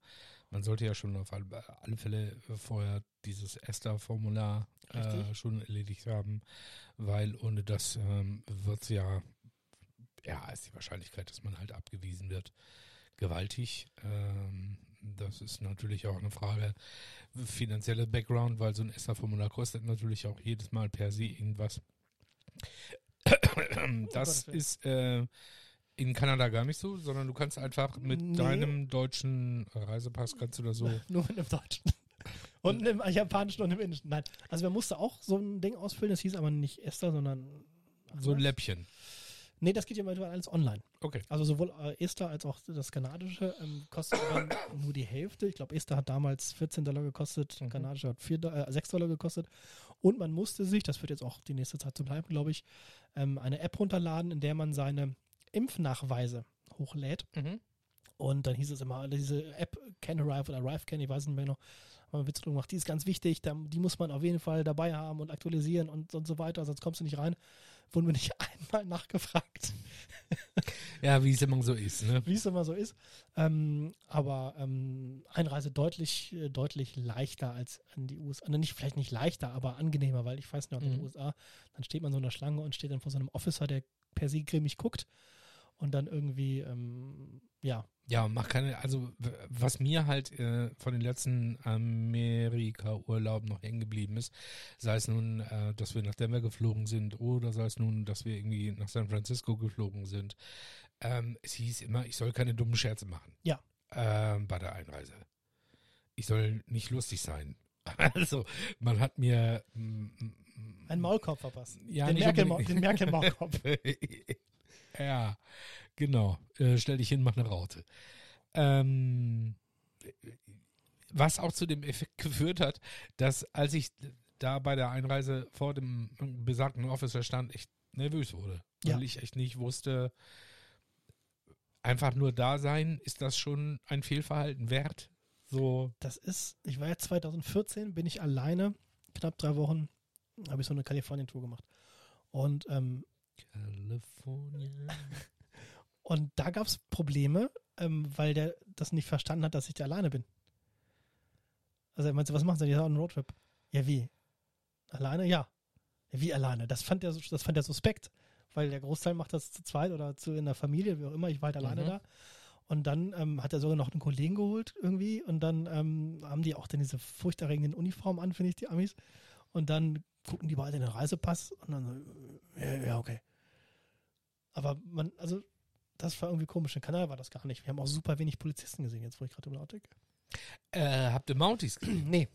man sollte ja schon auf alle, Fälle vorher dieses ESTA-Formular äh, schon erledigt haben, weil ohne das ähm, wird's ja, ja, ist die Wahrscheinlichkeit, dass man halt abgewiesen wird, gewaltig. Ähm, das ist natürlich auch eine Frage finanzielle Background, weil so ein ESTA-Formular kostet natürlich auch jedes Mal per se irgendwas. Das ist äh, in Kanada gar nicht so, sondern du kannst einfach mit Nee. deinem deutschen Reisepass kannst du da so. Nur mit dem Deutschen. Und im Japanischen und im Indischen. Nein. Also man musste auch so ein Ding ausfüllen, das hieß aber nicht Esther, sondern So ein anders. Läppchen. Nee, das geht ja mittlerweile alles online. Okay. Also sowohl äh, Esther als auch das kanadische ähm, kostet dann nur die Hälfte. Ich glaube, Esther hat damals 14 Dollar gekostet, Mhm. kanadische hat 4, Do- äh, 6 Dollar gekostet. Und man musste sich, das wird jetzt auch die nächste Zeit so bleiben, glaube ich, ähm, eine App runterladen, in der man seine Impfnachweise hochlädt. Mhm. Und dann hieß es immer, diese App Can Arrive oder Arrive Can, ich weiß nicht mehr noch, haben wir Witz drüber gemacht, die ist ganz wichtig, die muss man auf jeden Fall dabei haben und aktualisieren und, und so weiter, sonst kommst du nicht rein. Wurden wir nicht einmal nachgefragt, Ja, wie es immer so ist, ne? wie es immer so ist. Ähm, aber ähm, Einreise deutlich, äh, deutlich leichter als in die USA. Also nicht, vielleicht nicht leichter, aber angenehmer, weil ich weiß noch, in den Mhm. USA, dann steht man so in der Schlange und steht dann vor so einem Officer, der per se grimmig guckt und dann irgendwie, ähm, ja, Ja, mach keine, also was mir halt äh, von den letzten Amerika-Urlauben noch hängen geblieben ist, sei es nun, äh, dass wir nach Denver geflogen sind oder sei es nun, dass wir irgendwie nach San Francisco geflogen sind, ähm, es hieß immer, ich soll keine dummen Scherze machen. Ja. Ähm, bei der Einreise. Ich soll nicht lustig sein. Also, man hat mir mm, mm, einen Maulkorb verpasst. Ja, den nicht Merkel- Merkel-Maulkorb. ja, genau. Äh, stell dich hin, mach eine Raute. Ähm, was auch zu dem Effekt geführt hat, dass als ich da bei der Einreise vor dem besagten Officer stand, echt nervös wurde. Weil Ja. ich echt nicht wusste, einfach nur da sein, ist das schon ein Fehlverhalten wert? So, Das ist, ich war ja 2014, bin ich alleine, knapp drei Wochen, habe ich so eine Kalifornien-Tour gemacht. Und, ähm, California. und da gab es Probleme, ähm, weil der das nicht verstanden hat, dass ich da alleine bin. Also er meinte, was machst du denn? Ja, einen Roadtrip. Ja, wie? Alleine? Ja. ja wie alleine? Das fand er, das fand er suspekt, weil der Großteil macht das zu zweit oder zu in der Familie, wie auch immer. Ich war halt alleine Mhm. da. Und dann ähm, hat er sogar noch einen Kollegen geholt irgendwie. Und dann ähm, haben die auch dann diese furchterregenden Uniformen an, finde ich, die Amis. Und dann gucken die beide in den Reisepass und dann so, ja, ja, okay. Aber man, also, das war irgendwie komisch. In Kanal war das gar nicht. Wir haben auch super wenig Polizisten gesehen, jetzt wo ich gerade drüber nachdenke. Äh, habt ihr Mounties gesehen? nee.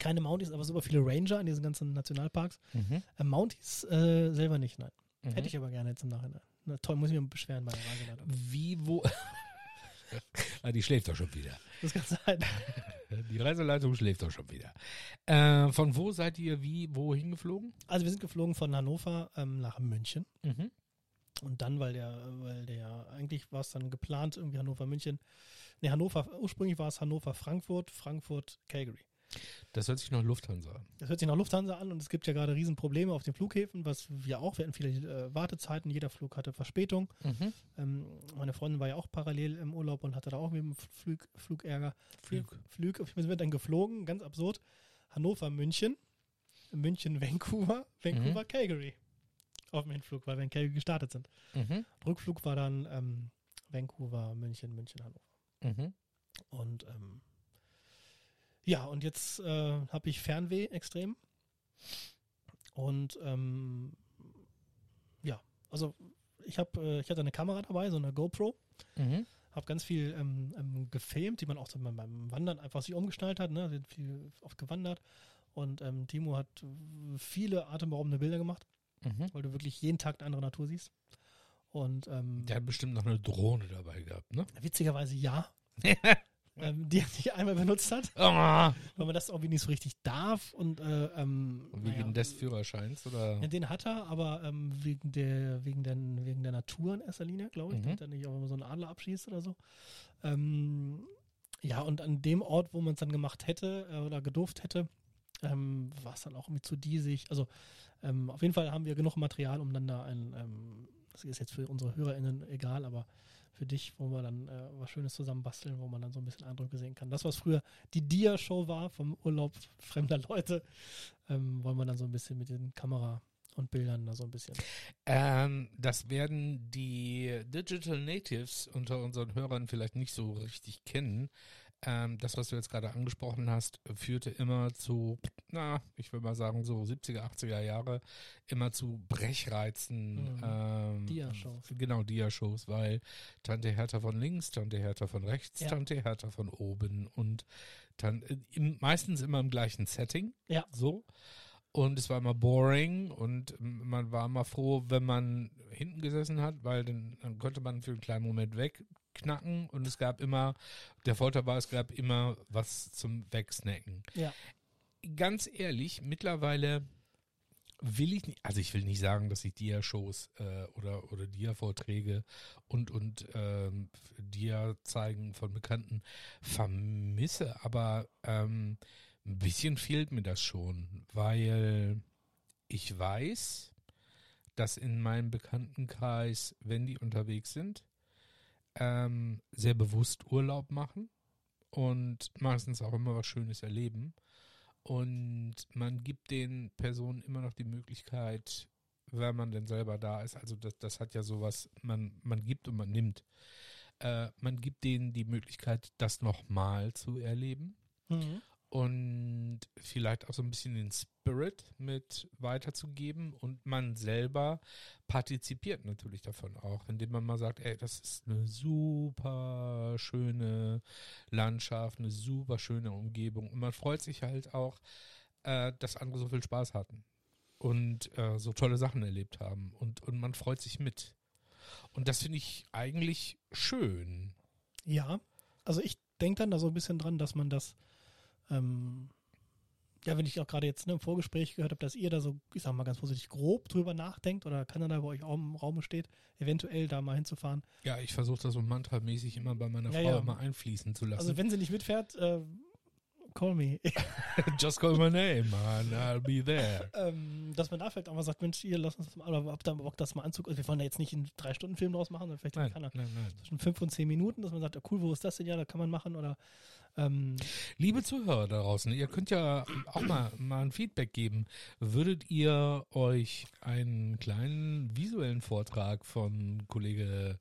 Keine Mounties, aber super viele Ranger in diesen ganzen Nationalparks. Mhm. Äh, Mounties äh, selber nicht, nein. Mhm. Hätte ich aber gerne jetzt im Nachhinein. Na toll, muss ich mir beschweren bei der Reiseleitung. Wie, wo. ah, die schläft doch schon wieder. Das kann sein. Die Reiseleitung schläft doch schon wieder. Äh, von wo seid ihr wie, wohin geflogen? Also wir sind geflogen von Hannover ähm, nach München. Mhm. Und dann, weil der, weil der, eigentlich war es dann geplant, irgendwie Hannover, München. Ne, Hannover, ursprünglich war es Hannover, Frankfurt, Frankfurt, Calgary. Das hört sich nach Lufthansa an. Das hört sich nach Lufthansa an und es gibt ja gerade Riesenprobleme auf den Flughäfen, was wir auch. Wir hatten viele äh, Wartezeiten, jeder Flug hatte Verspätung. Ähm, meine Freundin war ja auch parallel im Urlaub und hatte da auch mit dem Flug, Flugärger. Flug. Flug. Wir sind dann geflogen, ganz absurd. Hannover, München, München, Vancouver, Vancouver, Mhm. Calgary. Auf dem Hinflug, weil wir in Calgary gestartet sind. Mhm. Rückflug war dann ähm, Vancouver, München, München, Hannover. Mhm. Und ähm, ja, und jetzt äh, habe ich Fernweh extrem. Und ähm, ja, also ich habe, äh, ich hatte eine Kamera dabei, so eine GoPro, Mhm. habe ganz viel ähm, ähm, gefilmt, die man auch so beim- Wandern einfach sich umgeschnallt hat, ne, sind viel oft gewandert. Und ähm, Timo hat viele atemberaubende Bilder gemacht, Mhm. weil du wirklich jeden Tag eine andere Natur siehst. Und ähm, Der hat bestimmt noch eine Drohne dabei gehabt, ne? witzigerweise ja, ähm, die er nicht einmal benutzt hat. Ah, weil man das irgendwie nicht so richtig darf und äh, ähm, wegen naja, des Führerscheins, oder? ja, den hat er, aber ähm, wegen der wegen der wegen der Natur in erster Linie, glaube ich, Mhm. damit er nicht auch immer so einen Adler abschießt oder so. Ähm, ja, und an dem Ort, wo man es dann gemacht hätte äh, oder gedurft hätte, ähm, war es dann auch irgendwie zu diesig. Also ähm, auf jeden Fall haben wir genug Material, um dann da ein, ähm, das ist jetzt für unsere HörerInnen egal, aber für dich, wo wir dann äh, was Schönes zusammen basteln, wo man dann so ein bisschen Eindrücke sehen kann. Das, was früher die Dia-Show war vom Urlaub fremder Leute, ähm, wollen wir dann so ein bisschen mit den Kamera und Bildern da so ein bisschen. Ähm, das werden die Digital Natives unter unseren Hörern vielleicht nicht so richtig kennen. Ähm, das, was du jetzt gerade angesprochen hast, führte immer zu, na, ich würde mal sagen, so 70er, 80er Jahre, immer zu Brechreizen. Mhm. Ähm, Dia-Shows. Genau, Dia-Shows, weil Tante Hertha von links, Tante Hertha von rechts, Ja. Tante Hertha von oben und dann äh, im, meistens immer im gleichen Setting. Ja. So. Und es war immer boring und man war immer froh, wenn man hinten gesessen hat, weil dann, dann konnte man für einen kleinen Moment wegknacken und es gab immer, der Vorteil war, es gab immer was zum Wegsnacken. Ja. Ganz ehrlich, mittlerweile will ich nicht, also ich will nicht sagen, dass ich Dia-Shows äh, oder, oder Dia-Vorträge und, und ähm, Dia-Zeigen von Bekannten vermisse, aber ähm, ein bisschen fehlt mir das schon, weil ich weiß, dass in meinem Bekanntenkreis, wenn die unterwegs sind, ähm, sehr bewusst Urlaub machen und meistens auch immer was Schönes erleben. Und man gibt den Personen immer noch die Möglichkeit, wenn man denn selber da ist, also das, das hat ja sowas, man, man gibt und man nimmt. Äh, man gibt denen die Möglichkeit, das nochmal zu erleben Mhm. Und vielleicht auch so ein bisschen den Spirit mit weiterzugeben und man selber partizipiert natürlich davon auch, indem man mal sagt, ey, das ist eine super schöne Landschaft, eine super schöne Umgebung und man freut sich halt auch, äh, dass andere so viel Spaß hatten und äh, so tolle Sachen erlebt haben und, und man freut sich mit. Und das finde ich eigentlich schön. Ja, also ich denke dann da so ein bisschen dran, dass man das, ähm, ja, wenn ich auch gerade jetzt ne, im Vorgespräch gehört habe, dass ihr da so, ich sag mal ganz vorsichtig, grob drüber nachdenkt oder Kanada bei euch auch im Raum steht, eventuell da mal hinzufahren. Ja, ich versuche das so mantramäßig immer bei meiner Ja, Frau ja. immer einfließen zu lassen. Also wenn sie nicht mitfährt, äh, call me. Just call my name, man. I'll be there. ähm, dass man da vielleicht auch mal sagt, Mensch, ihr lass uns das mal, oder habt ihr Bock, das mal anzugucken. Also wir wollen da jetzt nicht einen drei Stunden Film draus machen, sondern vielleicht Nein, kann er nein, nein. zwischen fünf und zehn Minuten, dass man sagt, ja, cool, wo ist das denn? Ja, da kann man machen oder ähm, Liebe Zuhörer da draußen, ihr könnt ja auch mal, mal ein Feedback geben. Würdet ihr euch einen kleinen visuellen Vortrag von Kollege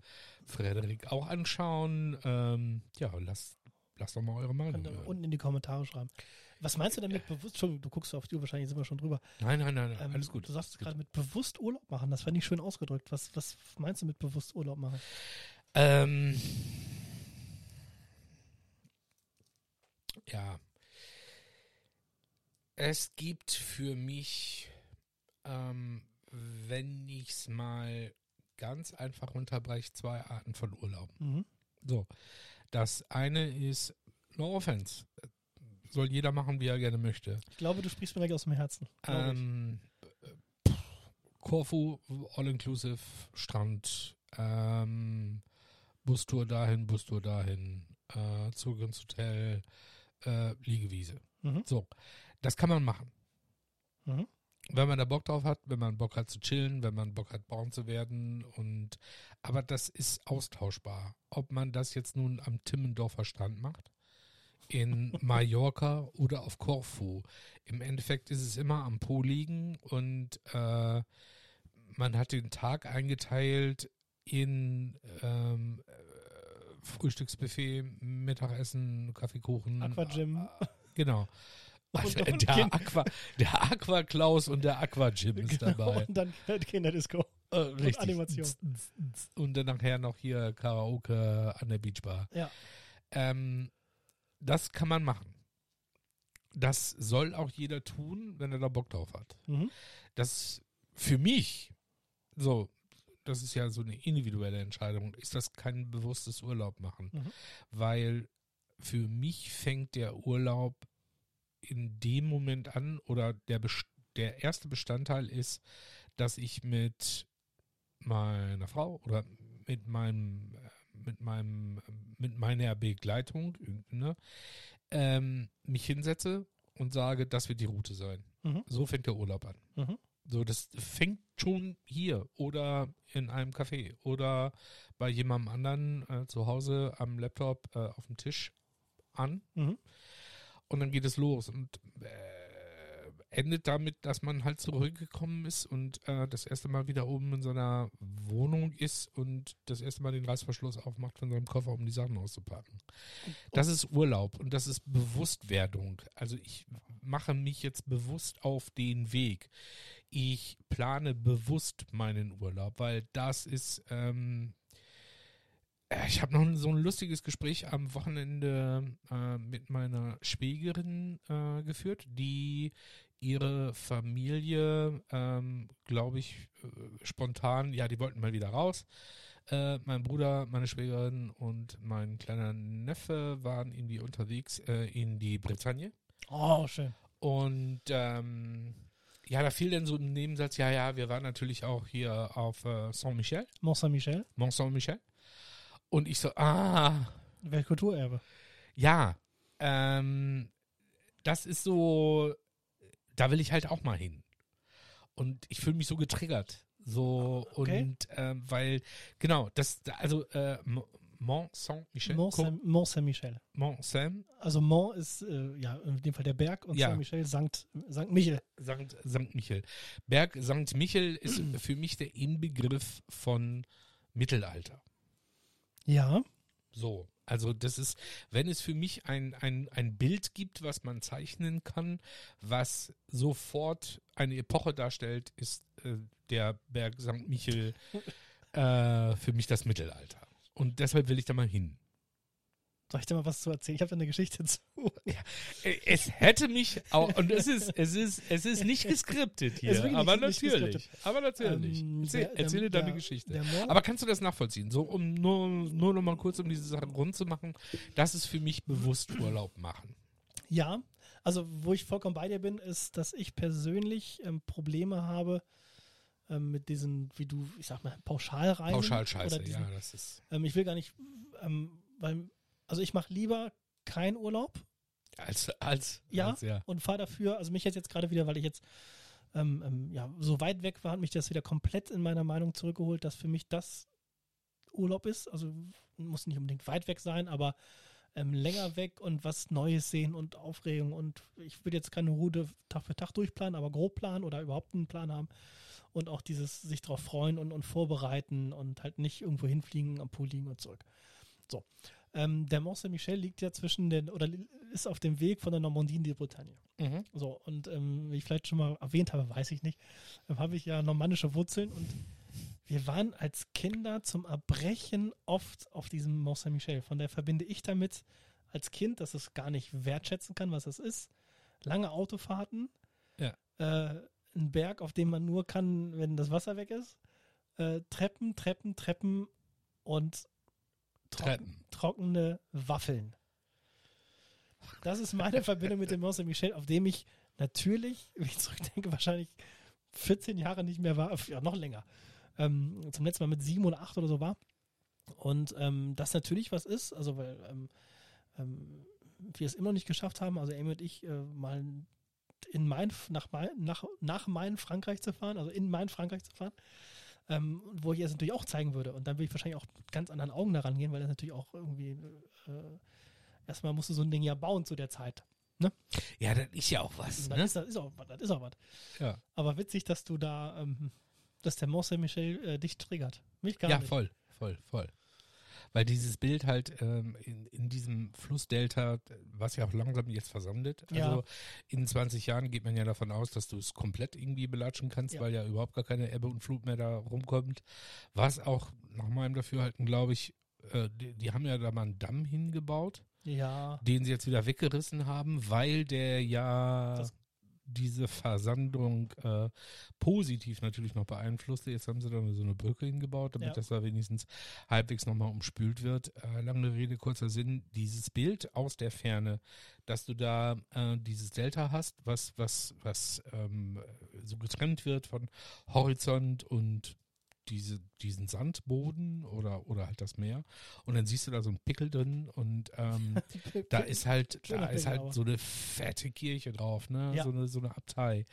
Frederik auch anschauen? Ähm, ja, lasst, lasst doch mal eure Meinung könnt ihr unten in die Kommentare schreiben. Was meinst du denn mit bewusst? Entschuldigung, du guckst auf die Uhr, wahrscheinlich sind wir schon drüber. Nein, nein, nein, nein Ähm, alles gut. Du sagst gerade mit bewusst Urlaub machen, das fand ich schön ausgedrückt. Was, was meinst du mit bewusst Urlaub machen? Ähm, ja. Es gibt für mich, ähm, wenn ich es mal ganz einfach runterbreche, zwei Arten von Urlaub. Mhm. So. Das eine ist, no offense, soll jeder machen, wie er gerne möchte. Ich glaube, du sprichst mir gleich aus dem Herzen. Ähm, äh, Korfu, All-Inclusive, Strand, ähm, Bustour dahin, Bustour dahin, äh, zurück ins Hotel, äh, Liegewiese. Mhm. So, das kann man machen. Mhm. Wenn man da Bock drauf hat, wenn man Bock hat zu chillen, wenn man Bock hat, braun zu werden und aber das ist austauschbar. Ob man das jetzt nun am Timmendorfer Strand macht, in Mallorca oder auf Korfu. Im Endeffekt ist es immer am Po liegen und äh, man hat den Tag eingeteilt in ähm, äh, Frühstücksbuffet, Mittagessen, Kaffeekuchen. Aquagym. Genau. Und- Also, der, Aqua, der Aqua Klaus und der Aqua Jim ist Genau, dabei. Und dann Kinderdisco. Äh, richtig. Animation. Und dann nachher noch hier Karaoke an der Beachbar. Ja. Ähm, das kann man machen. Das soll auch jeder tun, wenn er da Bock drauf hat. Mhm. Das für mich, so, das ist ja so eine individuelle Entscheidung, ist das kein bewusstes Urlaub machen. Mhm. Weil für mich fängt der Urlaub in dem Moment an oder der, der erste Bestandteil ist, dass ich mit meiner Frau oder mit meinem mit meinem mit meiner Begleitung ne, ähm, mich hinsetze und sage, das wird die Route sein. Mhm. So fängt der Urlaub an. Mhm. So, das fängt schon hier oder in einem Café oder bei jemandem anderen äh, zu Hause am Laptop äh, auf dem Tisch an. Mhm. Und dann geht es los und äh, endet damit, dass man halt zurückgekommen ist und äh, das erste Mal wieder oben in seiner Wohnung ist und das erste Mal den Reißverschluss aufmacht von seinem Koffer, um die Sachen auszupacken. Das ist Urlaub und das ist Bewusstwerdung. Also ich mache mich jetzt bewusst auf den Weg. Ich plane bewusst meinen Urlaub, weil das ist ähm, äh, ich habe noch so ein lustiges Gespräch am Wochenende äh, mit meiner Schwägerin äh, geführt, die ihre Familie, ähm, glaube ich, äh, spontan, ja, die wollten mal wieder raus. Äh, mein Bruder, meine Schwägerin und mein kleiner Neffe waren irgendwie unterwegs äh, in die Bretagne. Oh, schön. Und ähm, ja, da fiel dann so ein Nebensatz, ja, ja, wir waren natürlich auch hier auf äh, Saint-Michel, Mont Saint-Michel, Mont Saint-Michel. Und ich so, ah, Weltkulturerbe. ja, ähm, das ist so, da will ich halt auch mal hin. Und ich fühle mich so getriggert. So, Okay. und ähm, weil, genau, das, also äh, Mont Saint-Michel, Mont Saint-Michel. Mont Saint, Also Mont ist äh, ja in dem Fall der Berg und Ja. Saint-Michel Sankt, Sankt Michel. Sankt, Sankt Michel. Berg Sankt Michel ist für mich der Inbegriff von Mittelalter. Ja. So, also das ist, wenn es für mich ein, ein, ein Bild gibt, was man zeichnen kann, was sofort eine Epoche darstellt, ist äh, der Berg St. Michel äh, für mich das Mittelalter. Und deshalb will ich da mal hin. Soll ich dir mal was zu erzählen? Ich habe da eine Geschichte zu. Äh, Es hätte mich auch, und es ist, es ist, es ist nicht geskriptet hier, aber nicht- nicht natürlich, geskriptet. aber natürlich. Ähm, Erzähl, der- der- erzähle deine Geschichte. aber kannst du das nachvollziehen? So, um nur, nur noch mal kurz, um diese Sache rund zu machen, das ist für mich bewusst Urlaub machen. Ja, also wo ich vollkommen bei dir bin, ist, dass ich persönlich ähm, Probleme habe ähm, mit diesen, wie du, ich sag mal, Pauschalreisen. Pauschalscheiße, ja, das ist. ähm, ich will gar nicht, ähm, weil, also ich mache lieber keinen Urlaub Als, als, Ja. als, ja. und fahre dafür, also mich jetzt jetzt gerade wieder, weil ich jetzt ähm, ähm, ja, so weit weg war, hat mich das wieder komplett in meiner Meinung zurückgeholt, dass für mich das Urlaub ist. Also muss nicht unbedingt weit weg sein, aber ähm, länger weg und was Neues sehen und Aufregung. Und ich will jetzt keine Route Tag für Tag durchplanen, aber grob planen oder überhaupt einen Plan haben. Und auch dieses sich darauf freuen und, und vorbereiten und halt nicht irgendwo hinfliegen, am Pool liegen und zurück. So. Ähm, der Mont Saint-Michel liegt ja zwischen den, oder ist auf dem Weg von der Normandie in die Bretagne. Mhm. So, und ähm, wie ich vielleicht schon mal erwähnt habe, weiß ich nicht, ähm, habe ich ja normandische Wurzeln und wir waren als Kinder zum Erbrechen oft auf diesem Mont Saint-Michel. Von daher verbinde ich damit als Kind, dass es gar nicht wertschätzen kann, was das ist. Lange Autofahrten, Ja. äh, ein Berg, auf dem man nur kann, wenn das Wasser weg ist. Äh, Treppen, Treppen, Treppen und Treppen. trockene Waffeln. Das ist meine Verbindung mit dem Mont Saint-Michel, auf dem ich natürlich, wenn ich zurückdenke, wahrscheinlich 14 Jahre nicht mehr war, ja noch länger. Ähm, zum letzten Mal mit sieben oder acht oder so war. Und ähm, das natürlich was ist, also weil ähm, ähm, wir es immer noch nicht geschafft haben, also Amy und ich, äh, mal in mein, nach, mein, nach, nach Main Frankreich zu fahren, also in mein Frankreich zu fahren, ähm, wo ich es natürlich auch zeigen würde. Und dann würde ich wahrscheinlich auch mit ganz anderen Augen daran gehen, weil das natürlich auch irgendwie, äh, erstmal musst du so ein Ding ja bauen zu der Zeit. Ne? Ja, das ist ja auch was. Das, Ne? ist, das ist auch was. Das ist auch was. Ja, Aber witzig, dass du da, ähm, dass der Mont Saint-Michel äh, dich triggert. Mich gar ja nicht. voll, voll, voll. Weil dieses Bild halt ähm, in, in diesem Flussdelta, was ja auch langsam jetzt versandet, Ja. also in 20 Jahren geht man ja davon aus, dass du es komplett irgendwie belatschen kannst, Ja. weil ja überhaupt gar keine Ebbe und Flut mehr da rumkommt. Was auch nach meinem Dafürhalten, glaube ich, äh, die, die haben ja da mal einen Damm hingebaut, Ja, den sie jetzt wieder weggerissen haben, weil der ja Das- diese Versandung äh, positiv natürlich noch beeinflusste. Jetzt haben sie da so eine Brücke hingebaut, damit Ja. das da wenigstens halbwegs nochmal umspült wird. Äh, lange Rede, kurzer Sinn. Dieses Bild aus der Ferne, dass du da äh, dieses Delta hast, was, was, was ähm, so getrennt wird von Horizont und diese, diesen Sandboden oder, oder halt das Meer. Und dann siehst du da so einen Pickel drin und ähm, da ist halt, da ist halt so eine fette Kirche drauf, ne? Ja. So eine, so eine Abtei.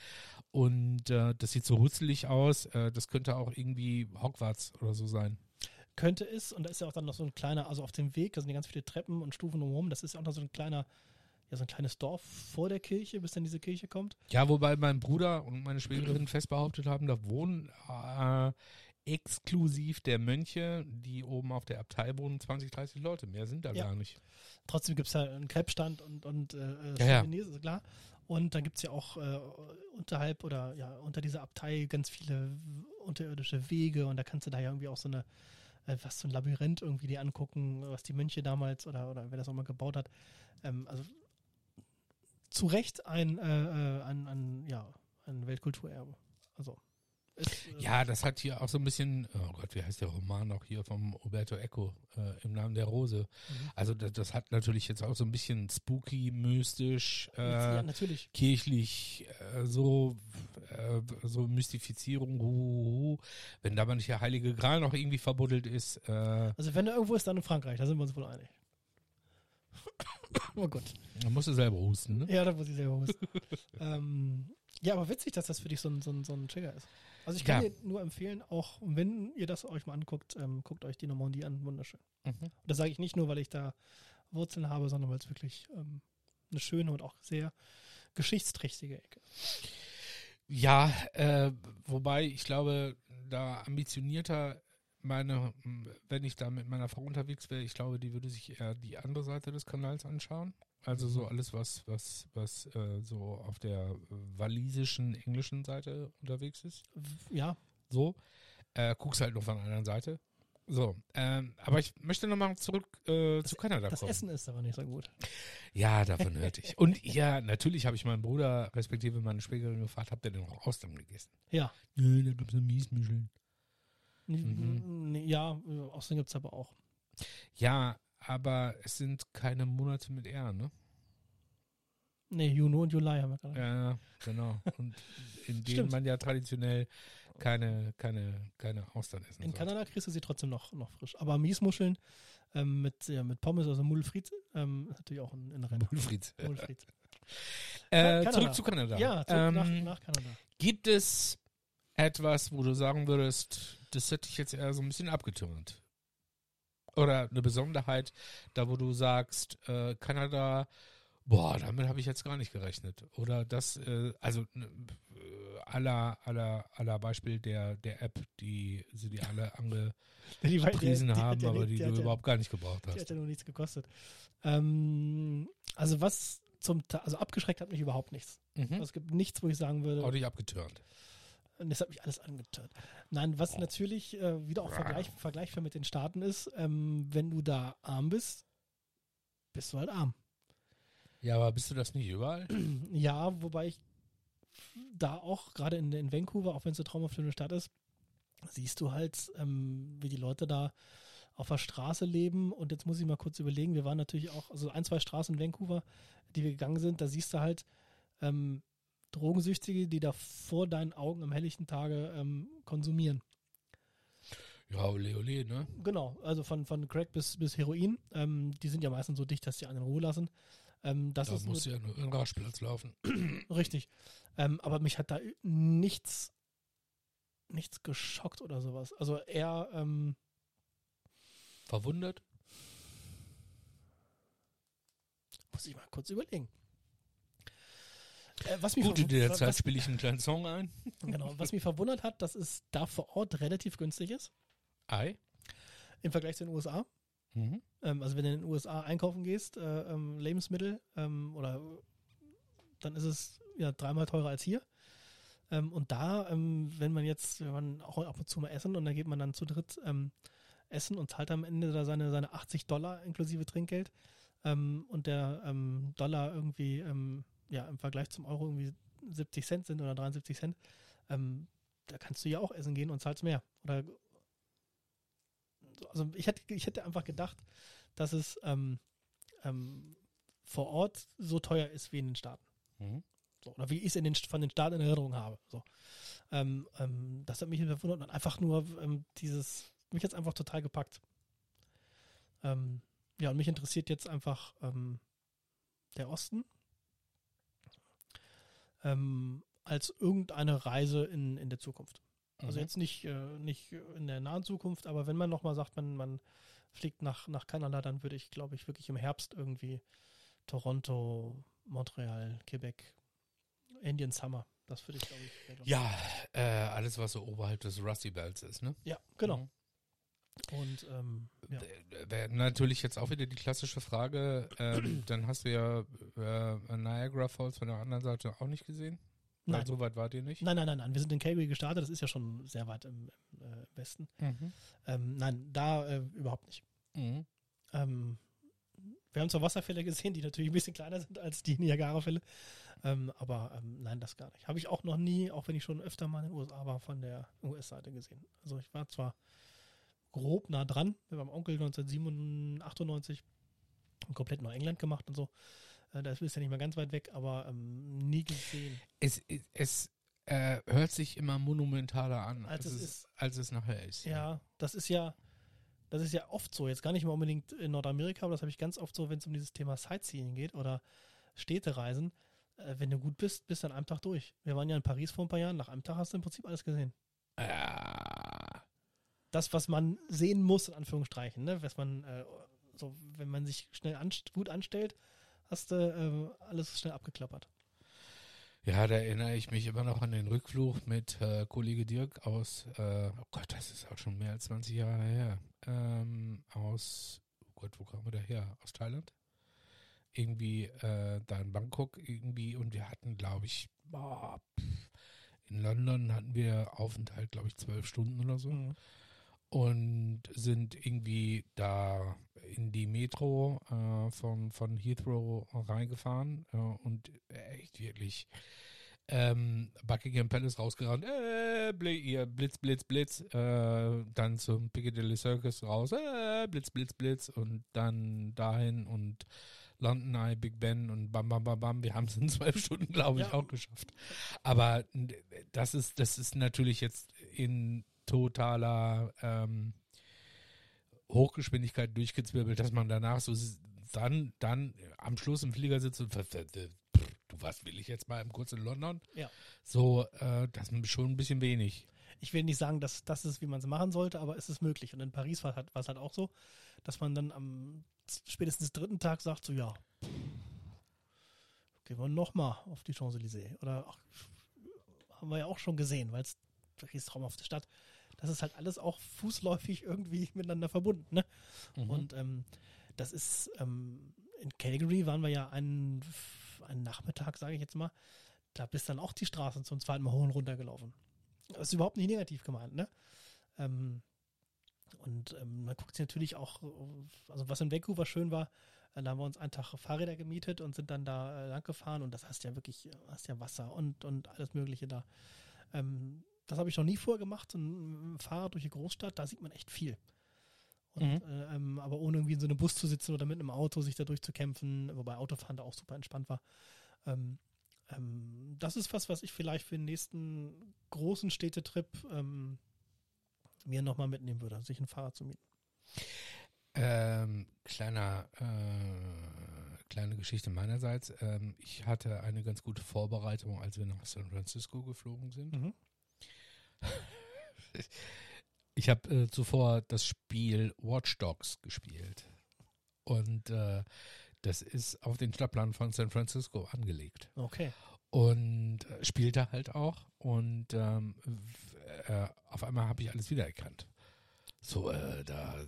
Und äh, das sieht so rüsselig aus. Äh, das könnte auch irgendwie Hogwarts oder so sein. könnte es, und da ist ja auch dann noch so ein kleiner, also auf dem Weg, da sind ja ganz viele Treppen und Stufen drumherum, das ist ja auch noch so ein kleiner, ja, so ein kleines Dorf vor der Kirche, bis dann diese Kirche kommt. Ja, wobei mein Bruder und meine Schwägerin fest behauptet haben, da wohnen äh, exklusiv der Mönche, die oben auf der Abtei wohnen, 20, 30 Leute. Mehr sind da Ja. gar nicht. Trotzdem gibt es ja einen Krebsstand und, und äh, Ja, ja. Ist klar. Und dann gibt es ja auch äh, unterhalb oder ja, unter dieser Abtei ganz viele unterirdische Wege und da kannst du da ja irgendwie auch so eine, äh, was so ein Labyrinth irgendwie dir angucken, was die Mönche damals oder, oder wer das auch mal gebaut hat. Ähm, also zu Recht ein, äh, äh, ein, ein, ja, ein Weltkulturerbe. Also äh, Ja, das hat hier auch so ein bisschen, oh Gott, wie heißt der Roman auch hier vom Roberto Eco, äh, im Namen der Rose. Mhm. Also das, das hat natürlich jetzt auch so ein bisschen spooky, mystisch, ja, äh, natürlich. kirchlich, äh, so, äh, so Mystifizierung, hu, hu, hu. wenn da mal nicht der Heilige Gral noch irgendwie verbuddelt ist. Äh, Also wenn er irgendwo ist, dann in Frankreich, da sind wir uns wohl einig. oh Gott. man musst du selber husten, ne? Ja, da muss ich selber husten. ähm, ja, aber witzig, dass das für dich so ein, so ein, so ein Trigger ist. Also ich kann Ja. dir nur empfehlen, auch wenn ihr das euch mal anguckt, ähm, guckt euch die Normandie an, wunderschön. Mhm. Und das sage ich nicht nur, weil ich da Wurzeln habe, sondern weil es wirklich ähm, eine schöne und auch sehr geschichtsträchtige Ecke. Ja, äh, wobei ich glaube, da ambitionierter meine, wenn ich da mit meiner Frau unterwegs wäre, ich glaube, die würde sich eher die andere Seite des Kanals anschauen. Also so alles, was, was, was äh, so auf der walisischen, englischen Seite unterwegs ist. Ja, So. Äh, guckst halt nur von der anderen Seite. So, ähm, aber ich möchte nochmal zurück äh, zu Kanada das kommen. Essen ist aber nicht so gut. Ja, davon hörte ich. Und ja, natürlich habe ich meinen Bruder, respektive meine Schwägerin gefragt, habt ihr denn auch Austern gegessen? Ja. Nö, da gibt's eine Miesmischeln. Mhm. Ja, äh, gibt es aber auch. Ja, aber es sind keine Monate mit R, ne? Nee, Juno und Juli haben wir gerade. Ja, genau. Und in denen man ja traditionell keine, keine, keine Austern essen In sollte. Kanada kriegst du sie trotzdem noch, noch frisch. Aber Miesmuscheln ähm, mit, ja, mit Pommes, also Mulfried, ähm, natürlich auch ein, ein Renner. Mulfried. Mulfried. Äh, Kanada. zurück zu Kanada. Ja, zurück nach, Ähm, nach Kanada. Gibt es etwas, wo du sagen würdest, das hätte ich jetzt eher so ein bisschen abgetürnt? Oder eine Besonderheit, da wo du sagst, äh, Kanada, boah, damit habe ich jetzt gar nicht gerechnet. Oder das, äh, also äh, aller, aller, aller Beispiel der, der App, die sie dir alle angepriesen Die- die- haben, die- aber die- die die du ja- überhaupt gar nicht gebraucht Die hast. hat ja nur nichts gekostet. Ähm, also was zum, also abgeschreckt hat mich überhaupt nichts. Mhm. Also es gibt nichts, wo ich sagen würde, Auch nicht abgetürnt. Das hat mich alles angetört. Nein, was natürlich äh, wieder auch vergleich, vergleichbar mit den Staaten ist, ähm, wenn du da arm bist, bist du halt arm. Ja, aber bist du das nicht überall? Ja, wobei ich da auch, gerade in, in Vancouver, auch wenn es eine traumhafte Stadt ist, siehst du halt, ähm, wie die Leute da auf der Straße leben. Und jetzt muss ich mal kurz überlegen, wir waren natürlich auch, also ein, zwei Straßen in Vancouver, die wir gegangen sind, da siehst du halt ähm, Drogensüchtige, die da vor deinen Augen am helllichten Tage ähm, konsumieren. Ja, ole, ole, ne? Genau, also von, von Crack bis, bis Heroin. Ähm, die sind ja meistens so dicht, dass die einen in Ruhe lassen. Ähm, das da ist muss ja nur ein Raschplatz laufen. richtig. Ähm, aber mich hat da nichts, nichts geschockt oder sowas. Also eher ähm, Verwundert? muss ich mal kurz überlegen. Äh, was mich Gut, in der Zeit spiele ich einen kleinen Song ein. Genau, was mich verwundert hat, dass es da vor Ort relativ günstig ist Ei. im Vergleich zu den USA. Mhm. Ähm, also wenn du in den USA einkaufen gehst, äh, ähm, Lebensmittel ähm, oder dann ist es ja dreimal teurer als hier. Und da, wenn man jetzt, wenn man auch ab und zu mal essen und dann geht man dann zu dritt essen und zahlt am Ende da seine, seine 80 Dollar inklusive Trinkgeld und der Dollar irgendwie ja im Vergleich zum Euro irgendwie 70 Cent sind oder 73 Cent, ähm, da kannst du ja auch essen gehen und zahlst mehr. Oder also ich hätte, ich hätte einfach gedacht, dass es ähm, ähm, vor Ort so teuer ist wie in den Staaten. Mhm. So, oder wie ich es in den, von den Staaten in Erinnerung habe. So. Ähm, ähm, das hat mich verwundert und einfach nur ähm, dieses, mich jetzt einfach total gepackt. Ähm, ja, und mich interessiert jetzt einfach ähm, der Osten ähm, als irgendeine Reise in, in der Zukunft. Also Mhm. jetzt nicht, äh, nicht in der nahen Zukunft, aber wenn man nochmal sagt, man, man fliegt nach, nach Kanada, dann würde ich, glaube ich, wirklich im Herbst irgendwie Toronto, Montreal, Quebec, Indian Summer. Das würde ich, glaube ich. Ja, äh, alles, was so oberhalb des Rusty Bells ist, ne? Ja, genau. Mhm. Und ähm, ja. Wäre natürlich jetzt auch wieder die klassische Frage, ähm, dann hast du ja äh, Niagara Falls von der anderen Seite auch nicht gesehen? Weil Nein. so weit wart ihr nicht? nein, nein, nein, nein. Wir sind in Calgary gestartet. Das ist ja schon sehr weit im, im äh, Westen. Mhm. Ähm, nein, da äh, überhaupt nicht. Mhm. Ähm, wir haben zwar Wasserfälle gesehen, die natürlich ein bisschen kleiner sind als die Niagara-Fälle, ähm, aber ähm, nein, das gar nicht. Habe ich auch noch nie, auch wenn ich schon öfter mal in den USA war, von der US-Seite gesehen. Also ich war zwar grob nah dran mit meinem Onkel 1998 und komplett nach England gemacht und so. Äh, das ist ja nicht mehr ganz weit weg, aber ähm, nie gesehen. Es, es, es äh, hört sich immer monumentaler an, Als als, es ist. als es nachher ist. Ja, das ist ja, das ist ja oft so. Jetzt gar nicht mal unbedingt in Nordamerika, aber das habe ich ganz oft so, wenn es um dieses Thema Sightseeing geht oder Städtereisen. Äh, wenn du gut bist, bist du an einem Tag durch. Wir waren ja in Paris vor ein paar Jahren. Nach einem Tag hast du im Prinzip alles gesehen. Ja. Das, was man sehen muss, in Anführungsstrichen, ne? Was man, äh, so, wenn man sich schnell anst gut anstellt, hast du äh, alles schnell abgeklappert. Ja, da erinnere ich mich immer noch an den Rückflug mit äh, Kollege Dirk aus, äh, oh Gott, das ist auch schon mehr als 20 Jahre her, ähm, aus, oh Gott, wo kamen wir da her? Aus Thailand? Irgendwie äh, da in Bangkok irgendwie und wir hatten, glaube ich, boah, pff, in London hatten wir Aufenthalt, glaube ich, zwölf Stunden oder so Mhm. Und sind irgendwie da in die Metro äh, von, von Heathrow reingefahren äh, und echt wirklich ähm, Buckingham Palace rausgerannt, äh, Blitz, Blitz, Blitz, äh, dann zum Piccadilly Circus raus, äh, Blitz, Blitz, Blitz und dann dahin und London Eye, Big Ben und bam, bam, bam, bam. Wir haben es in zwölf Stunden, glaube ich, Ja. auch geschafft. Aber das ist, das ist natürlich jetzt in totaler ähm, Hochgeschwindigkeit durchgezwirbelt, dass man danach so dann, dann am Schluss im Flieger sitzt und du was will ich jetzt mal im kurz in London? Ja. So, äh, das ist schon ein bisschen wenig. ich will nicht sagen, dass das ist, wie man es machen sollte, aber es ist möglich. Und in Paris war es halt, war es halt auch so, dass man dann am spätestens dritten Tag sagt, so ja, gehen wir nochmal auf die Champs-Élysées. Oder ach, haben wir ja auch schon gesehen, weil es Paris traumhafte Stadt. Das ist halt alles auch fußläufig irgendwie miteinander verbunden. Ne? Mhm. Und ähm, das ist, ähm, in Calgary waren wir ja einen, einen Nachmittag, sage ich jetzt mal, da bist dann auch die Straßen zum zweiten Mal hoch und runter gelaufen. Das ist überhaupt nicht negativ gemeint, ne? Ähm, und ähm, man guckt sich natürlich auch, also was in Vancouver schön war, da haben wir uns einen Tag Fahrräder gemietet und sind dann da äh, lang gefahren und das hast ja wirklich, äh, hast ja Wasser und, und alles Mögliche da. Ähm, das habe ich noch nie vorher gemacht, ein Fahrrad durch die Großstadt, da sieht man echt viel. Und, Mhm. äh, ähm, aber ohne irgendwie in so einem Bus zu sitzen oder mit einem Auto sich da durchzukämpfen, wobei Autofahren da auch super entspannt war. Ähm, ähm, das ist was, was ich vielleicht für den nächsten großen Städtetrip ähm, mir nochmal mitnehmen würde, sich ein Fahrrad zu mieten. Ähm, kleiner, äh, kleine Geschichte meinerseits. Ähm, ich hatte eine ganz gute Vorbereitung, als wir nach San Francisco geflogen sind. Mhm. Ich habe äh, zuvor das Spiel Watch Dogs gespielt. Und äh, das ist auf den Stadtplan von San Francisco angelegt. Okay. Und äh, spielte halt auch. Und ähm, äh, auf einmal habe ich alles wiedererkannt. So, äh, da, äh,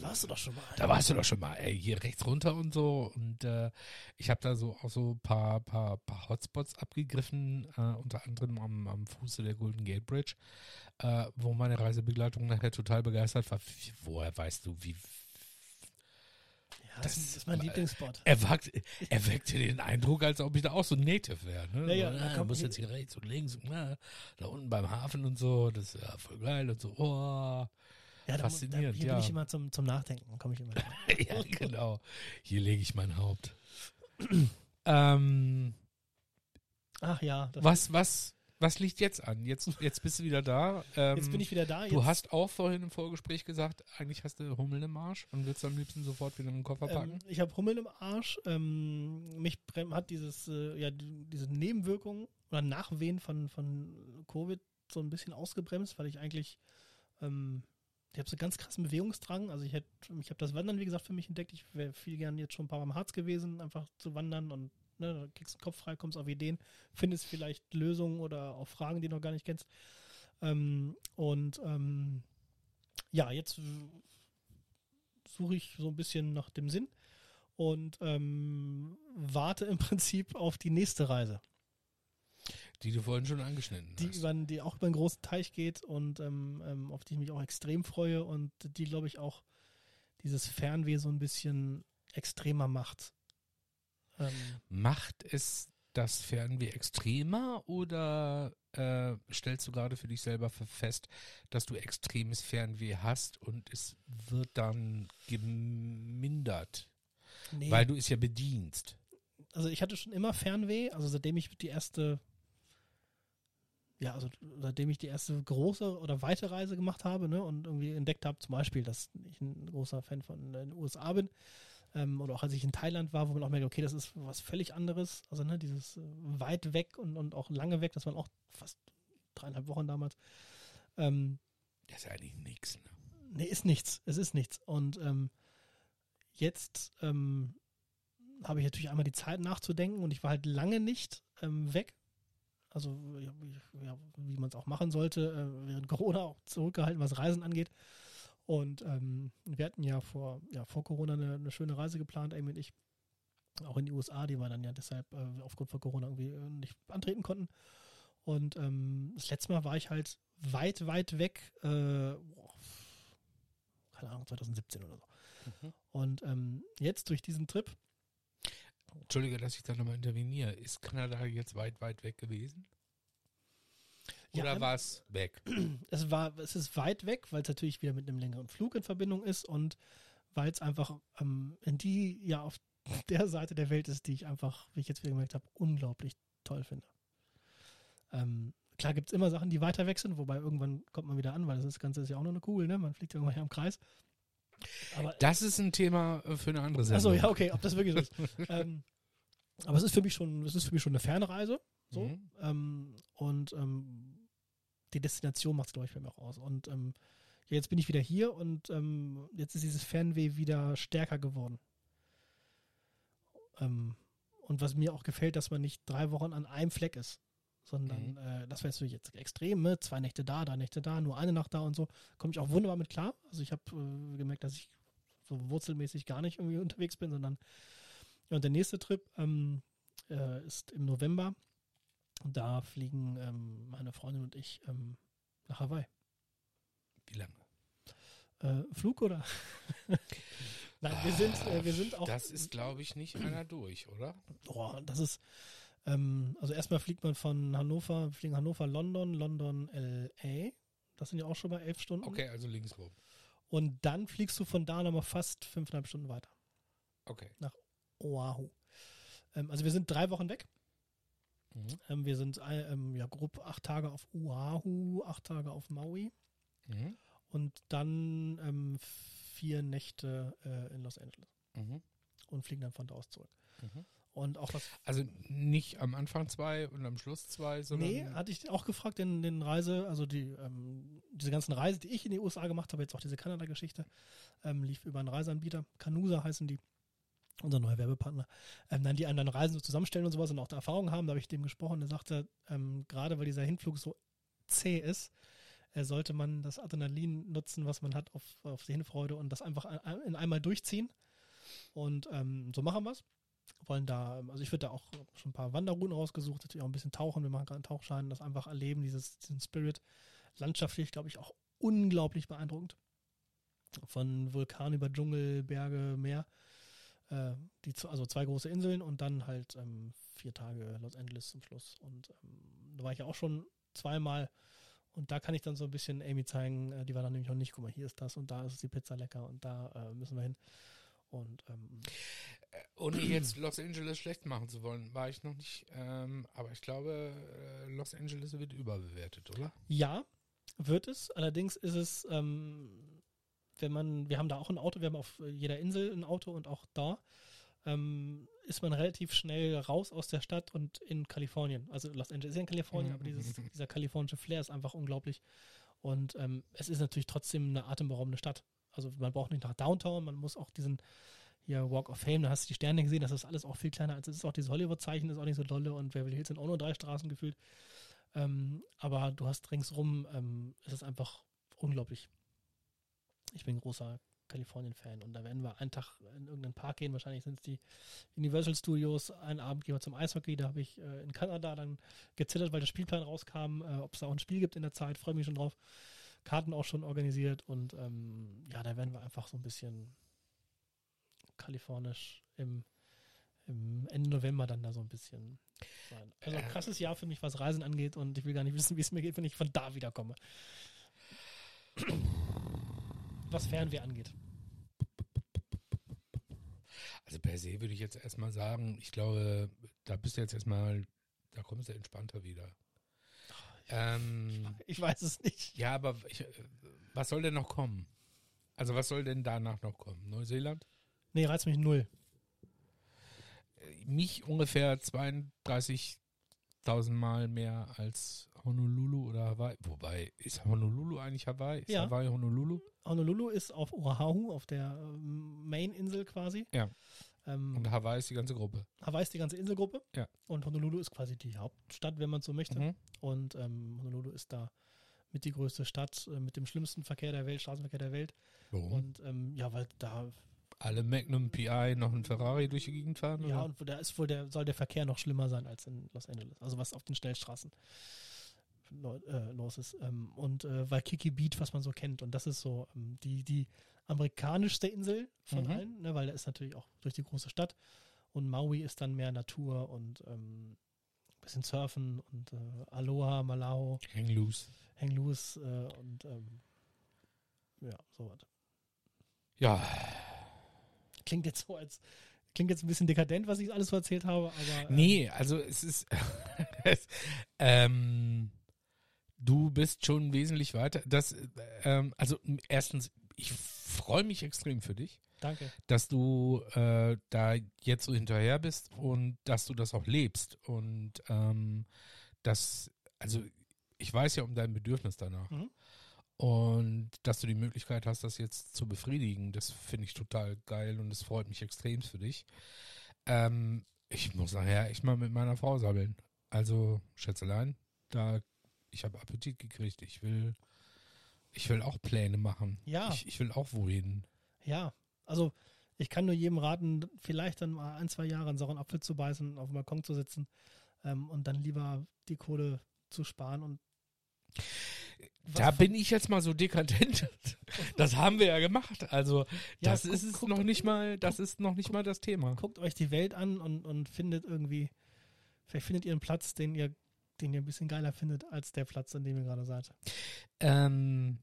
Da warst du doch schon mal. da warst du doch schon mal, ey, hier rechts runter und so. Und äh, ich habe da so auch so ein paar, paar, paar Hotspots abgegriffen, äh, unter anderem am, am Fuße der Golden Gate Bridge, äh, wo meine Reisebegleitung nachher total begeistert war. Woher weißt du, wie. Ja, das, ist- das ist mein Lieblingsspot. Er, wagt, er weckte den Eindruck, als ob ich da auch so Native wäre. Ne? Ja, ja, so, da ah, muss jetzt hier rechts und links na, da unten beim Hafen und so. Das ist ja voll geil und so. Oh. Ja, da, faszinierend, da, hier ja. bin ich immer zum, zum Nachdenken, komme ich immer. ja, genau. Hier lege ich mein Haupt. ähm, Ach ja, was, was, was liegt jetzt an? Jetzt, jetzt bist du wieder da. Ähm, jetzt bin ich wieder da. Jetzt, Du hast auch vorhin im Vorgespräch gesagt, eigentlich hast du Hummeln im Arsch und willst am liebsten sofort wieder in den Koffer packen. ähm, ich habe Hummeln im Arsch. Ähm, mich hat dieses, äh, ja, die- diese Nebenwirkungen oder Nachwehen von, von Covid so ein bisschen ausgebremst, weil ich eigentlich, ähm, ich habe so ganz krassen Bewegungsdrang. Also ich hätte, ich habe das Wandern, wie gesagt, für mich entdeckt. Ich wäre viel gern jetzt schon ein paar Mal im Harz gewesen, einfach zu wandern und ne, da kriegst den Kopf frei, kommst auf Ideen, findest vielleicht Lösungen oder auch Fragen, die du noch gar nicht kennst. Ähm, und ähm, ja, jetzt suche ich so ein bisschen nach dem Sinn und ähm, warte im Prinzip auf die nächste Reise, Die du vorhin schon angeschnitten die, hast. über, die auch über einen großen Teich geht und ähm, ähm, auf die ich mich auch extrem freue und die, glaube ich, auch dieses Fernweh so ein bisschen extremer macht. Ähm, Macht es das Fernweh extremer oder äh, stellst du gerade für dich selber fest, dass du extremes Fernweh hast und es wird dann gemindert, nee, weil du es ja bedienst? also ich hatte schon immer Fernweh, also seitdem ich die erste, ja, also seitdem ich die erste große oder weite Reise gemacht habe, ne, und irgendwie entdeckt habe, zum Beispiel, dass ich ein großer Fan von den USA bin, ähm, oder auch als ich in Thailand war, wo man auch merkt, okay, das ist was völlig anderes, also ne, dieses äh, weit weg und, und auch lange weg, das waren auch fast dreieinhalb Wochen damals. Ähm, Das ist ja eigentlich nichts. Ne? Nee, ist nichts. Es ist nichts. Und ähm, jetzt ähm, habe ich natürlich einmal die Zeit nachzudenken und ich war halt lange nicht ähm, weg. Also, ja, wie- man es auch machen sollte, äh, während Corona auch zurückgehalten, was Reisen angeht. Und ähm, wir hatten ja vor, ja, vor Corona eine, eine schöne Reise geplant, Amy und ich. Auch in die USA, die wir dann ja deshalb äh, aufgrund von Corona irgendwie äh, nicht antreten konnten. Und ähm, das letzte Mal war ich halt weit, weit weg, äh, boah, keine Ahnung, 2017 oder so. Mhm. Und ähm, jetzt durch diesen Trip, Entschuldige, dass ich da nochmal interveniere. Ist Kanada jetzt weit, weit weg gewesen? Ja, Oder ähm, war es weg? es war, es ist weit weg, weil es natürlich wieder mit einem längeren Flug in Verbindung ist und weil es einfach ähm, in die, ja, auf der Seite der Welt ist, die ich einfach, wie ich jetzt wieder gemerkt habe, unglaublich toll finde. Ähm, klar gibt es immer Sachen, die weiter weg sind, wobei irgendwann kommt man wieder an, weil das, Ganze ist ja auch nur eine Kugel, ne? Man fliegt irgendwann hier im Kreis. Aber Das ist ein Thema äh, für eine andere Sendung. Achso, ja, okay, ob das wirklich so ist. ähm, aber es ist für mich schon, es ist für mich schon eine Fernreise. So. Mhm. Ähm, und ähm, die Destination macht es, glaube ich, für mich auch aus. Und ähm, jetzt bin ich wieder hier und ähm, jetzt ist dieses Fernweh wieder stärker geworden. Ähm, und was mir auch gefällt, dass man nicht drei Wochen an einem Fleck ist, sondern Mhm. äh, das wäre natürlich jetzt extrem, ne? zwei Nächte da, drei Nächte da, nur eine Nacht da und so. Komme ich auch wunderbar mit klar. Also ich habe äh, gemerkt, dass ich so wurzelmäßig gar nicht irgendwie unterwegs bin, sondern ja, und der nächste Trip ähm, äh, ist im November. Und da fliegen ähm, meine Freundin und ich ähm, nach Hawaii. Wie lange? Äh, Flug oder? Nein, wir sind, äh, wir sind auch. Das ist, glaube ich, nicht einer durch, oder? Boah, das ist. Ähm, also erstmal fliegt man von Hannover, wir fliegen Hannover, London, London, LA. Das sind ja auch schon mal elf Stunden. Okay, also links rum. Und dann fliegst du von da nochmal fast fünfeinhalb Stunden weiter. Okay. Oahu. Ähm, also wir sind drei Wochen weg. Mhm. Ähm, wir sind äh, ähm, ja grob acht Tage auf Oahu, acht Tage auf Maui Mhm. und dann ähm, vier Nächte äh, in Los Angeles. Mhm. und fliegen dann von da aus zurück. Und auch was. Also nicht am Anfang zwei und am Schluss zwei, sondern. Nee, hatte ich auch gefragt in den Reise, also die, ähm, diese ganzen Reise, die ich in die USA gemacht habe, jetzt auch diese Kanada-Geschichte, ähm, lief über einen Reiseanbieter. Canusa heißen die, unser neuer Werbepartner. Ähm, dann die dann Reisen so zusammenstellen und sowas und auch da Erfahrung haben, da habe ich dem gesprochen, der sagte, ähm, gerade weil dieser Hinflug so zäh ist, äh, sollte man das Adrenalin nutzen, was man hat auf, auf die Hinfreude und das einfach ein, in einmal durchziehen. Und ähm, so machen wir es wollen da, also ich würde da auch schon ein paar Wanderrouten rausgesucht, natürlich auch ein bisschen tauchen, wir machen gerade einen Tauchschein, das einfach erleben, dieses, diesen Spirit. Landschaftlich, glaube ich, auch unglaublich beeindruckend. Von Vulkan über Dschungel, Berge, Meer. Äh, die, also zwei große Inseln und dann halt ähm, vier Tage Los Angeles zum Schluss. Und ähm, da war ich ja auch schon zweimal und da kann ich dann so ein bisschen Amy zeigen, äh, die war dann nämlich noch nicht, guck mal, hier ist das und da ist die Pizza lecker und da äh, müssen wir hin. Und ähm, Äh, ohne jetzt Los Angeles schlecht machen zu wollen, war ich noch nicht. Ähm, aber ich glaube, äh, Los Angeles wird überbewertet, oder? Ja, wird es. Allerdings ist es, ähm, wenn man, wir haben da auch ein Auto, wir haben auf jeder Insel ein Auto und auch da ähm, ist man relativ schnell raus aus der Stadt und in Kalifornien. Also Los Angeles ist ja in Kalifornien, aber dieses, dieser kalifornische Flair ist einfach unglaublich. Und ähm, es ist natürlich trotzdem eine atemberaubende Stadt. Also man braucht nicht nach Downtown, man muss auch diesen hier Walk of Fame, da hast du die Sterne gesehen, das ist alles auch viel kleiner als es ist. Auch dieses Hollywood-Zeichen ist auch nicht so dolle und Beverly Hills sind auch nur drei Straßen gefühlt. Ähm, aber du hast ringsrum, ähm, es ist einfach unglaublich. Ich bin großer Kalifornien-Fan und da werden wir einen Tag in irgendeinen Park gehen. Wahrscheinlich sind es die Universal Studios. Einen Abend gehen wir zum Eishockey. Da habe ich äh, in Kanada dann gezittert, weil der Spielplan rauskam, äh, ob es da auch ein Spiel gibt in der Zeit. Freue mich schon drauf. Karten auch schon organisiert und ähm, ja, da werden wir einfach so ein bisschen kalifornisch im, im Ende November dann da so ein bisschen sein. Also Äh. krasses Jahr für mich, was Reisen angeht und ich will gar nicht wissen, wie es mir geht, wenn ich von da wiederkomme. Was Fernweh angeht. Also per se würde ich jetzt erstmal sagen, ich glaube, da bist du jetzt erstmal, da kommst du entspannter wieder. Ähm, Ich weiß es nicht. ja, aber ich, äh, was soll denn noch kommen? Also was soll denn danach noch kommen? Neuseeland? Nee, reizt mich null. Mich ungefähr 32.000 Mal mehr als Honolulu oder Hawaii. Wobei, ist Honolulu eigentlich Hawaii? Ist Ja. Hawaii Honolulu? Honolulu ist auf Oahu, auf der ähm, Main-Insel quasi. Ja. Ähm, Und Hawaii ist die ganze Gruppe. Hawaii ist die ganze Inselgruppe. Ja. Und Honolulu ist quasi die Hauptstadt, wenn man so möchte. Mhm. Und ähm, Honolulu ist da mit die größte Stadt äh, mit dem schlimmsten Verkehr der Welt, Straßenverkehr der Welt. Warum? Und ähm, ja, weil da, Alle Magnum PI noch ein Ferrari durch die Gegend fahren? ja, oder? und da ist wohl der, soll der Verkehr noch schlimmer sein als in Los Angeles. Also was auf den Schnellstraßen äh, los ist. Ähm, und äh, Waikiki Beach, was man so kennt. Und das ist so ähm, die, die amerikanischste Insel von Mhm. allen, ne, weil da ist natürlich auch durch die große Stadt. Und Maui ist dann mehr Natur und ähm, bisschen Surfen und äh, Aloha, Malao, Hang loose. Hang Loose äh, und ähm, ja, sowas. Ja, Klingt jetzt so, als klingt jetzt ein bisschen dekadent, was ich alles so erzählt habe, aber ähm, nee, also es ist, es, ähm, du bist schon wesentlich weiter. Das, ähm, also erstens, ich freue mich extrem für dich, danke. dass du äh, da jetzt so hinterher bist und dass du das auch lebst und ähm, das, also ich weiß ja um dein Bedürfnis danach. Mhm. Und dass du die Möglichkeit hast, das jetzt zu befriedigen, das finde ich total geil und es freut mich extrem für dich. Ähm, ich muss nachher echt mal mit meiner Frau sabbeln. Also, Schätzelein, da, ich habe Appetit gekriegt. Ich will, ich will auch Pläne machen. Ja. Ich, ich will auch wohin. Ja, also ich kann nur jedem raten, vielleicht dann mal ein, zwei Jahre einen sauren Apfel zu beißen, auf dem Balkon zu sitzen ähm, und dann lieber die Kohle zu sparen und Da bin ich jetzt mal so dekadent. Das haben wir ja gemacht. Also, Ja, das guck- ist es guckt- noch nicht mal, das ist noch nicht mal das Thema. guckt euch die Welt an und, und findet irgendwie, vielleicht findet ihr einen Platz, den ihr, den ihr ein bisschen geiler findet als der Platz, an dem ihr gerade seid. Ähm,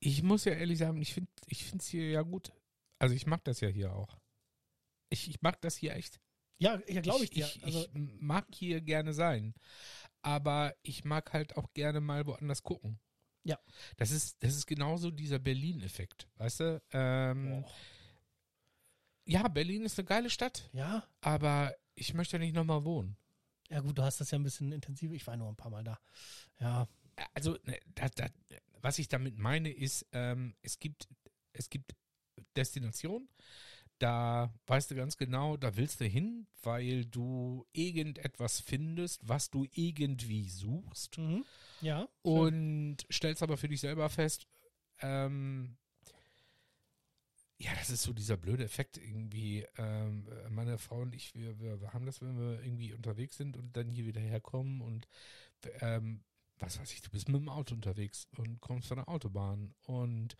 ich muss ja ehrlich sagen, ich finde ich finde es hier ja gut. Also ich mag das ja hier auch. Ich, ich mag das hier echt. Ja, ja glaube ich dir. Ich, also, ich mag hier gerne sein. Aber ich mag halt auch gerne mal woanders gucken. Ja. Das ist, das ist genauso dieser Berlin-Effekt, weißt du? Ähm, ja, Berlin ist eine geile Stadt, Ja? aber ich möchte nicht nochmal wohnen. Ja gut, du hast das ja ein bisschen intensiver. Ich war nur ein paar Mal da. Ja. Also, ne, da, da, was ich damit meine, ist, ähm, es gibt, es gibt Destinationen, da weißt du ganz genau, da willst du hin, weil du irgendetwas findest, was du irgendwie suchst. Mhm. Ja. schön. und stellst aber für dich selber fest, ähm, ja, das ist so dieser blöde Effekt irgendwie. Ähm, meine Frau und ich, wir, wir, wir haben das, wenn wir irgendwie unterwegs sind und dann hier wieder herkommen und ähm, was weiß ich, du bist mit dem Auto unterwegs und kommst von der Autobahn und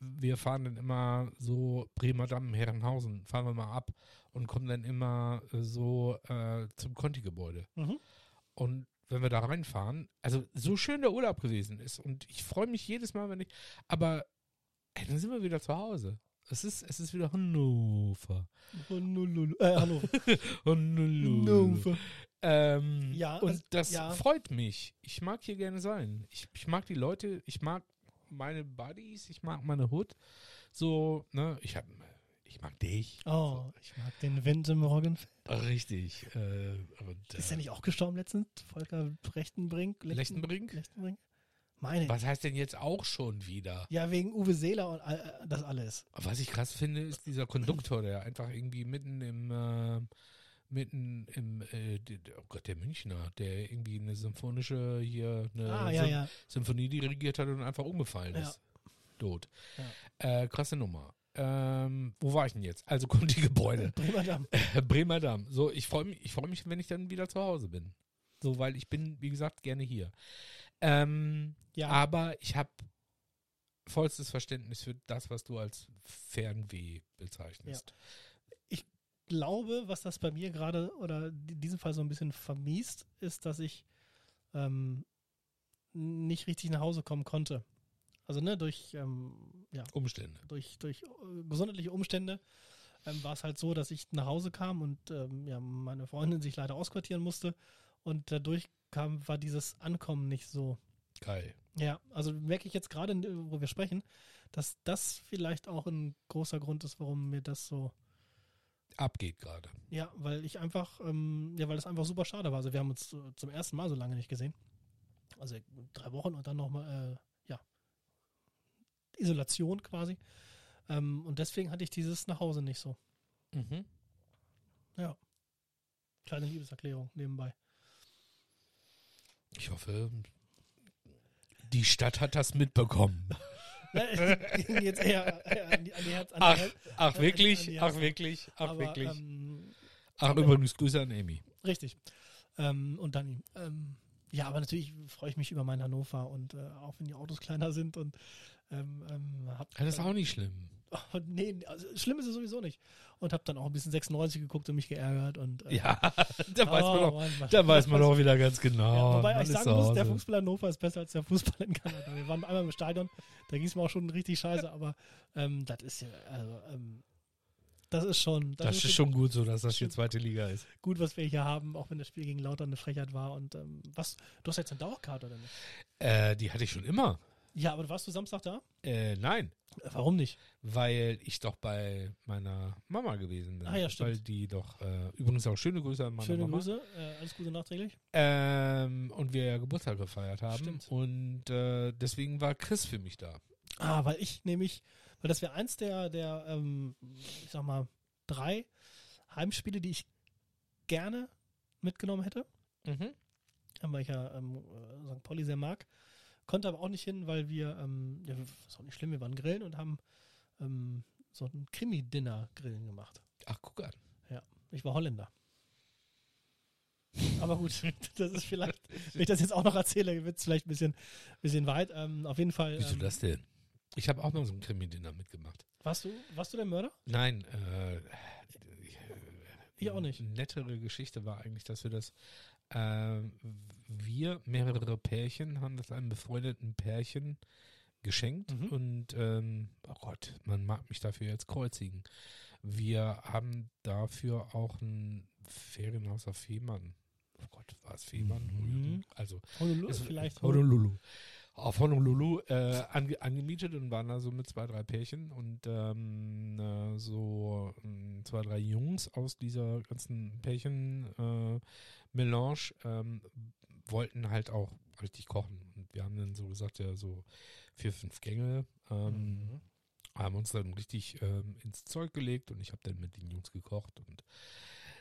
wir fahren dann immer so Bremer Damm, Herrenhausen, fahren wir mal ab und kommen dann immer äh, so äh, zum Conti-Gebäude. Mhm. Und wenn wir da reinfahren, also so schön der Urlaub gewesen ist und ich freue mich jedes Mal, wenn ich, aber ey, dann sind wir wieder zu Hause. Es ist, es ist wieder Hannover. Honolulu. Äh, Hannover. Hannover. Ähm, Ja, und also, das ja. freut mich. Ich mag hier gerne sein. Ich, ich mag die Leute, ich mag meine Buddies, ich mag meine Hood. So, ne, ich hab, ich mag dich. Oh, ich mag den Wind im Roggenfeld. Richtig. Äh, und, Ist der nicht auch gestorben letztens? Volker Brechtenbrink? Lechten- Lechtenbrink? Lechtenbrink? Meine. Was heißt denn jetzt auch schon wieder? Ja, wegen Uwe Seeler und all, äh, das alles. Was ich krass finde, ist dieser Konduktor, der einfach irgendwie mitten im, äh, mitten im, äh, oh Gott, der Münchner, der irgendwie eine symphonische hier, eine Ah, ja, Sym- ja. Symphonie dirigiert hat und einfach umgefallen Ja. ist. Tot. Äh, krasse Nummer. Ähm, wo war ich denn jetzt? Also kommt die Gebäude. Bremer Damm. Bremer Damm. So, ich freue mich, ich freue mich, wenn ich dann wieder zu Hause bin. So, weil ich bin, wie gesagt, gerne hier. Ähm, Ja. aber ich habe vollstes Verständnis für das, was du als Fernweh bezeichnest. Glaube, was das bei mir gerade oder in diesem Fall so ein bisschen vermiest, ist, dass ich ähm, nicht richtig nach Hause kommen konnte. Also ne, durch, ähm, ja, Umstände. durch, durch äh, gesundheitliche Umstände ähm, war es halt so, dass ich nach Hause kam und ähm, ja, meine Freundin sich leider ausquartieren musste und dadurch kam, war dieses Ankommen nicht so. Geil. Ja, also merke ich jetzt gerade, wo wir sprechen, dass das vielleicht auch ein großer Grund ist, warum mir das so Abgeht gerade. Ja, weil ich einfach, ähm, ja, weil das einfach super schade war. Also wir haben uns äh, zum ersten Mal so lange nicht gesehen. Also drei Wochen und dann nochmal, äh, ja, Isolation quasi. Ähm, und deswegen hatte ich dieses Nachhause nicht so. Mhm. Kleine Liebeserklärung nebenbei. Ich hoffe, die Stadt hat das mitbekommen. Ging jetzt eher, eher an die, an die Herz, an Ach, ach wirklich? Ach wirklich? Ach Aber, wirklich? Ähm, Ach übrigens, Grüße an Amy. Richtig. Ähm, und dann, ähm, ja, aber natürlich freue ich mich über mein Hannover und äh, auch wenn die Autos kleiner sind und ähm, ähm, hab, Das ist auch nicht schlimm. Oh, nee, also schlimm ist es sowieso nicht. Und habe dann auch ein bisschen 96 geguckt und mich geärgert und äh, Ja, da weiß man oh, doch, Mann, da weiß man doch wieder ganz Ja, genau. wobei man ich ist sagen muss, der. Fußball in Hannover ist besser als der Fußball in Kanada. Wir waren einmal im Stadion, da ging es mir auch schon richtig scheiße, aber ähm, das ist ja, also, ähm, das ist schon, Das ist schon gut so, dass das hier zweite Liga ist. gut, was wir hier haben, auch wenn das Spiel gegen Lauter eine Frechheit war. Und ähm, was, du hast jetzt eine Dauerkarte oder nicht? Äh, die hatte ich schon immer. Ja, aber warst du Samstag da? Äh, nein, Äh, Warum nicht? weil ich doch bei meiner Mama gewesen bin. Ah, ja, stimmt. Weil die doch, äh, übrigens auch schöne Grüße an meine Schöne Mama. Grüße, äh, alles Gute nachträglich. Ähm, und wir ja Geburtstag gefeiert haben. Stimmt. Und äh, deswegen war Chris für mich da. Ah, weil ich nämlich, weil das wäre eins der, der, ähm, ich sag mal, drei Heimspiele, die ich gerne mitgenommen hätte, Mhm. weil ich ja ähm, äh, St. Pauli sehr mag. Konnte aber auch nicht hin, weil wir, ähm, ja, ist auch nicht schlimm, wir waren grillen und haben ähm, so ein Krimi-Dinner-Grillen gemacht. Ach, guck an. Ich war Holländer. Aber gut, das ist vielleicht, wenn ich das jetzt auch noch erzähle, wird es vielleicht ein bisschen, bisschen weit. Ähm, auf jeden Fall. Wieso ähm, das denn? Ich habe auch mal so ein Krimi-Dinner mitgemacht. Warst du, warst du der Mörder? Nein, äh, Ich auch nicht. Eine nettere Geschichte war eigentlich, dass wir das, äh, wir, mehrere Pärchen, haben das einem befreundeten Pärchen geschenkt Mhm. und, ähm, oh Gott, man mag mich dafür jetzt kreuzigen. Wir haben dafür auch ein Ferienhaus auf Fehmarn. Oh Gott, war es Fehmarn? Mhm. Also, Honolulu es- vielleicht. Honolulu. Auf Honolulu äh, ange angemietet und waren da so mit zwei, drei Pärchen und ähm, äh, so ähm, zwei, drei Jungs aus dieser ganzen Pärchen-Melange ähm, wollten halt auch richtig kochen. Und wir haben dann so gesagt, ja, so vier, fünf Gänge. Ähm, Mhm. haben uns dann richtig ähm, ins Zeug gelegt und ich habe dann mit den Jungs gekocht und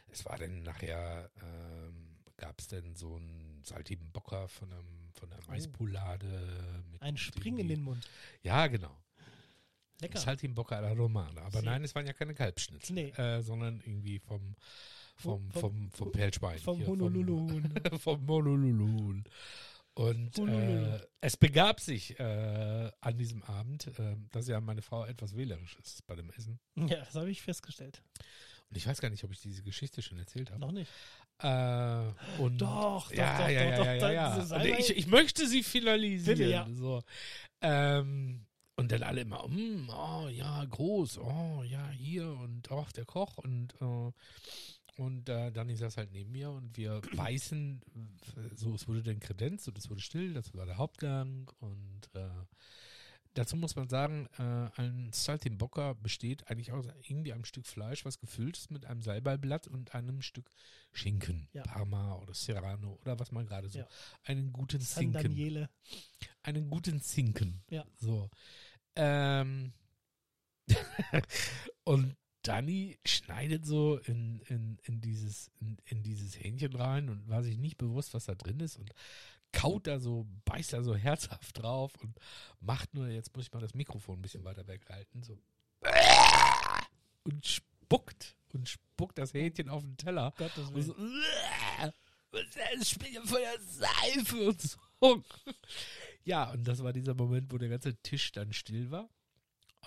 es war dann nachher, ähm, gab es dann so einen saltigen Bocker von, einem, von einer Maispoulade. Mit Ein Spring in den Mund. Ja, genau. Lecker. Saltigen Bocker alla Romana. Aber Sehr. nein, es waren ja keine Kalbschnitzel, Nee. äh, sondern irgendwie vom, vom, Vom- vom, vom Perlschwein. Vom hier, Honolulu. Vom, vom Honolulu. Und äh, es begab sich äh, an diesem Abend, äh, dass ja meine Frau etwas wählerisch ist bei dem Essen. Ja, das habe ich festgestellt. Und ich weiß gar nicht, ob ich diese Geschichte schon erzählt habe. Noch nicht. Äh, und Doch, doch, ja, doch, ja, doch, ja, doch, ja, ja, ja. Salbei- ich, ich möchte sie finalisieren. Bitte, ja. So. Ähm, und dann alle immer, mm, oh ja, groß, oh ja, hier und auch der Koch und äh, und äh, Dani saß halt neben mir und wir beißen, so es wurde dann Kredenz und es wurde still, das war der Hauptgang und äh, dazu muss man sagen, äh, ein Saltimbocca besteht eigentlich aus irgendwie einem Stück Fleisch, was gefüllt ist mit einem Salbeiblatt und einem Stück Schinken, Ja. Parma oder Serrano oder was man gerade so, Ja. einen guten San Zinken, Daniele. einen guten Zinken, Ja. so. Ähm, und Danny schneidet so in, in, in, dieses, in, in dieses Hähnchen rein und war sich nicht bewusst, was da drin ist und kaut da so, beißt da so herzhaft drauf und macht nur, jetzt muss ich mal das Mikrofon ein bisschen weiter weghalten, so und spuckt und spuckt das Hähnchen auf den Teller Gottes und Willen. so, es spielt voll der Seife und so. Ja, und das war dieser Moment, wo der ganze Tisch dann still war.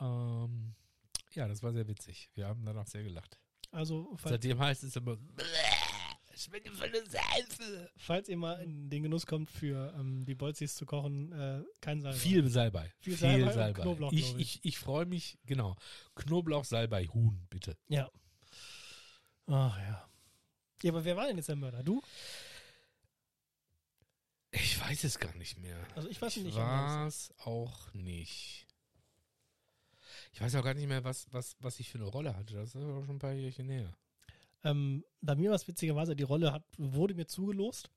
Ähm, ja, das war sehr witzig. Wir haben danach sehr gelacht. Also, Seitdem heißt es immer, schmeckt ja voll der Seife. falls ihr mal in den Genuss kommt, für ähm, die Bolzis zu kochen, äh, kein Salbei. Viel Salbei. Viel Salbei und Knoblauch, Ich, ich, ich freue mich, genau. Knoblauch, Salbei, Huhn, bitte. Ja. Ach ja. Ja, aber wer war denn jetzt der Mörder? Du? Ich weiß es gar nicht mehr. Also ich weiß Ich nicht. war es auch nicht. Ich weiß auch gar nicht mehr, was, was, was ich für eine Rolle hatte. Das ist auch schon ein paar Jährchen näher. Ähm, bei mir war es witzigerweise, die Rolle hat, wurde mir zugelost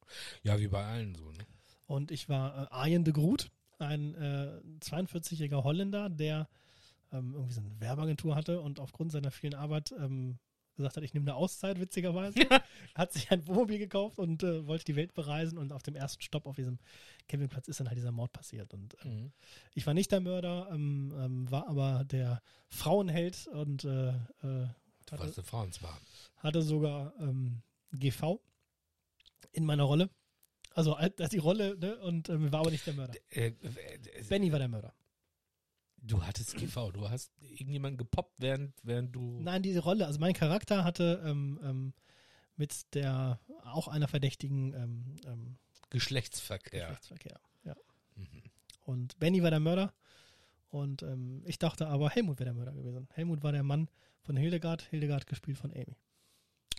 Ja, wie bei allen so, ne? und ich war äh, Arjen de Groot, ein äh, 42-jähriger Holländer, der ähm, irgendwie so eine Werbeagentur hatte und aufgrund seiner vielen Arbeit ähm, gesagt hat, ich nehme eine Auszeit, witzigerweise. hat sich ein Wohnmobil gekauft und äh, wollte die Welt bereisen und auf dem ersten Stopp auf diesem Campingplatz ist dann halt dieser Mord passiert und ähm, Mhm. ich war nicht der Mörder, ähm, ähm, war aber der Frauenheld und äh, äh, Du hatte, warst eine Frauensbahn. hatte sogar ähm, GV in meiner Rolle. Also als als die Rolle, ne? Und ähm, war aber nicht der Mörder. Äh, äh, Benny war der Mörder. du hattest GV, du hast irgendjemanden gepoppt, während, während du. Nein, diese Rolle, also mein Charakter hatte ähm, ähm, mit der auch einer Verdächtigen ähm, ähm, Geschlechtsverkehr. Geschlechtsverkehr. Ja. Mhm. Und Benny war der Mörder. Und ähm, ich dachte aber, Helmut wäre der Mörder gewesen. Helmut war der Mann von Hildegard, Hildegard gespielt von Amy.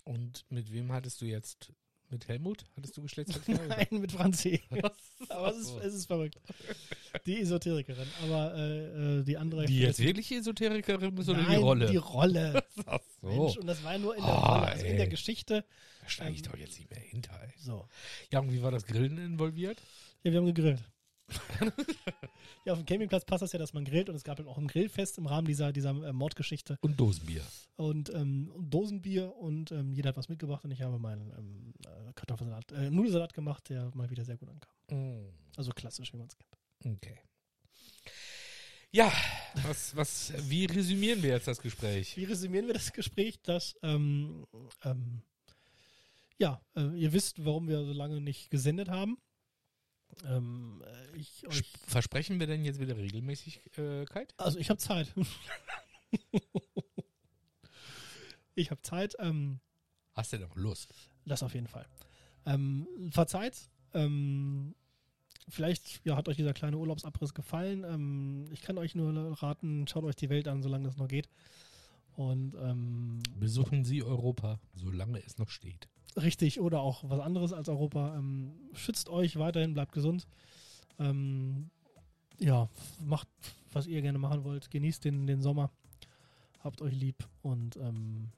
Und mit wem hattest du jetzt? Mit Helmut? Hattest du Geschlechtsverkehr? oder? Nein, mit Franzi. Aber es ist, es ist verrückt. Die Esoterikerin. Aber äh, äh, die andere. Die jetzt wirklich Esoterikerin ist oder Nein, die Rolle? Die Rolle. Ach so. Mensch, und das war ja nur in der Oh, Rolle, also in der. Geschichte. Da steige ich ähm, doch jetzt nicht mehr hinter. Ey. So. Ja, und wie war das Grillen involviert? Ja, wir haben gegrillt. ja, auf dem Campingplatz passt das ja, dass man grillt und es gab dann auch ein Grillfest im Rahmen dieser, dieser äh, Mordgeschichte Und Dosenbier. und ähm, Dosenbier und ähm, jeder hat was mitgebracht und ich habe meinen ähm, äh, Kartoffelsalat, äh, Nudelsalat gemacht, der mal wieder sehr gut ankam. Also klassisch, wie man es kennt. Okay. Ja, was, was, wie resümieren wir jetzt das Gespräch? Wie resümieren wir das Gespräch, dass ähm, ähm, ja, äh, ihr wisst, warum wir so lange nicht gesendet haben. Ähm, äh, ich Versprechen wir denn jetzt wieder Regelmäßigkeit? also ich habe Zeit. ich habe Zeit. Ähm, Hast du noch Lust? Das auf jeden Fall. Ähm, verzeiht. Ähm, vielleicht ja, hat euch dieser kleine Urlaubsabriss gefallen. Ähm, ich kann euch nur raten, schaut euch die Welt an, solange das noch geht. Und ähm, Besuchen Sie Europa, solange es noch steht. Richtig oder auch was anderes als Europa. Ähm, schützt euch weiterhin, bleibt gesund. Ähm, ja, macht, was ihr gerne machen wollt. Genießt den, den Sommer. Habt euch lieb und ähm,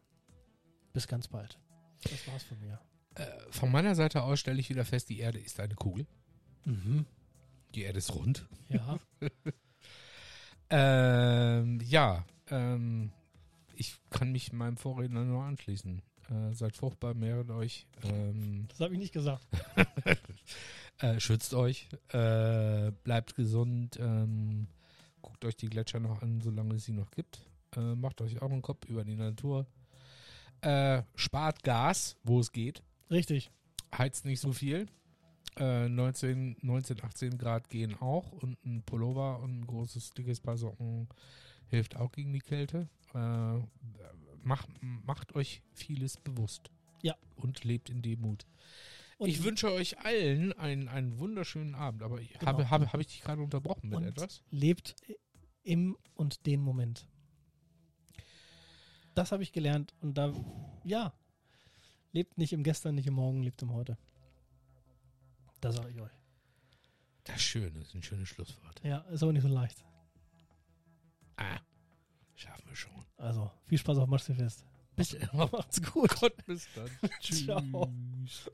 Bis ganz bald. Das war's von mir. Äh, von meiner Seite aus stelle ich wieder fest, die Erde ist eine Kugel. Mhm. Die Erde ist rund. Ja. Ähm, ja, ähm, ich kann mich meinem Vorredner nur anschließen. Äh, seid fruchtbar, mehret euch, ähm, das habe ich nicht gesagt. äh, schützt euch, äh, bleibt gesund, ähm, guckt euch die Gletscher noch an, solange es sie noch gibt. Äh, macht euch auch einen Kopf über die Natur. Äh, spart Gas, wo es geht. Richtig. Heizt nicht so viel. Äh, 19, 19, 18 Grad gehen auch und ein Pullover und ein großes, dickes Paar Socken hilft auch gegen die Kälte. Äh, macht, macht euch vieles bewusst. Ja. Und lebt in Demut. Und ich wünsche euch allen einen, einen wunderschönen Abend, aber ich Genau. habe, habe, habe ich dich gerade unterbrochen mit Und etwas? lebt im und den Moment. Das habe ich gelernt und da, ja, lebt nicht im Gestern, nicht im Morgen, lebt im Heute. Das sage ich euch. Das ist schön, das ist ein schönes Schlusswort. Ja, ist aber nicht so leicht. Ah, schaffen wir schon. Also, viel Spaß auf Matschfest. Bis, macht's gut. Gott, bis dann. Tschüss.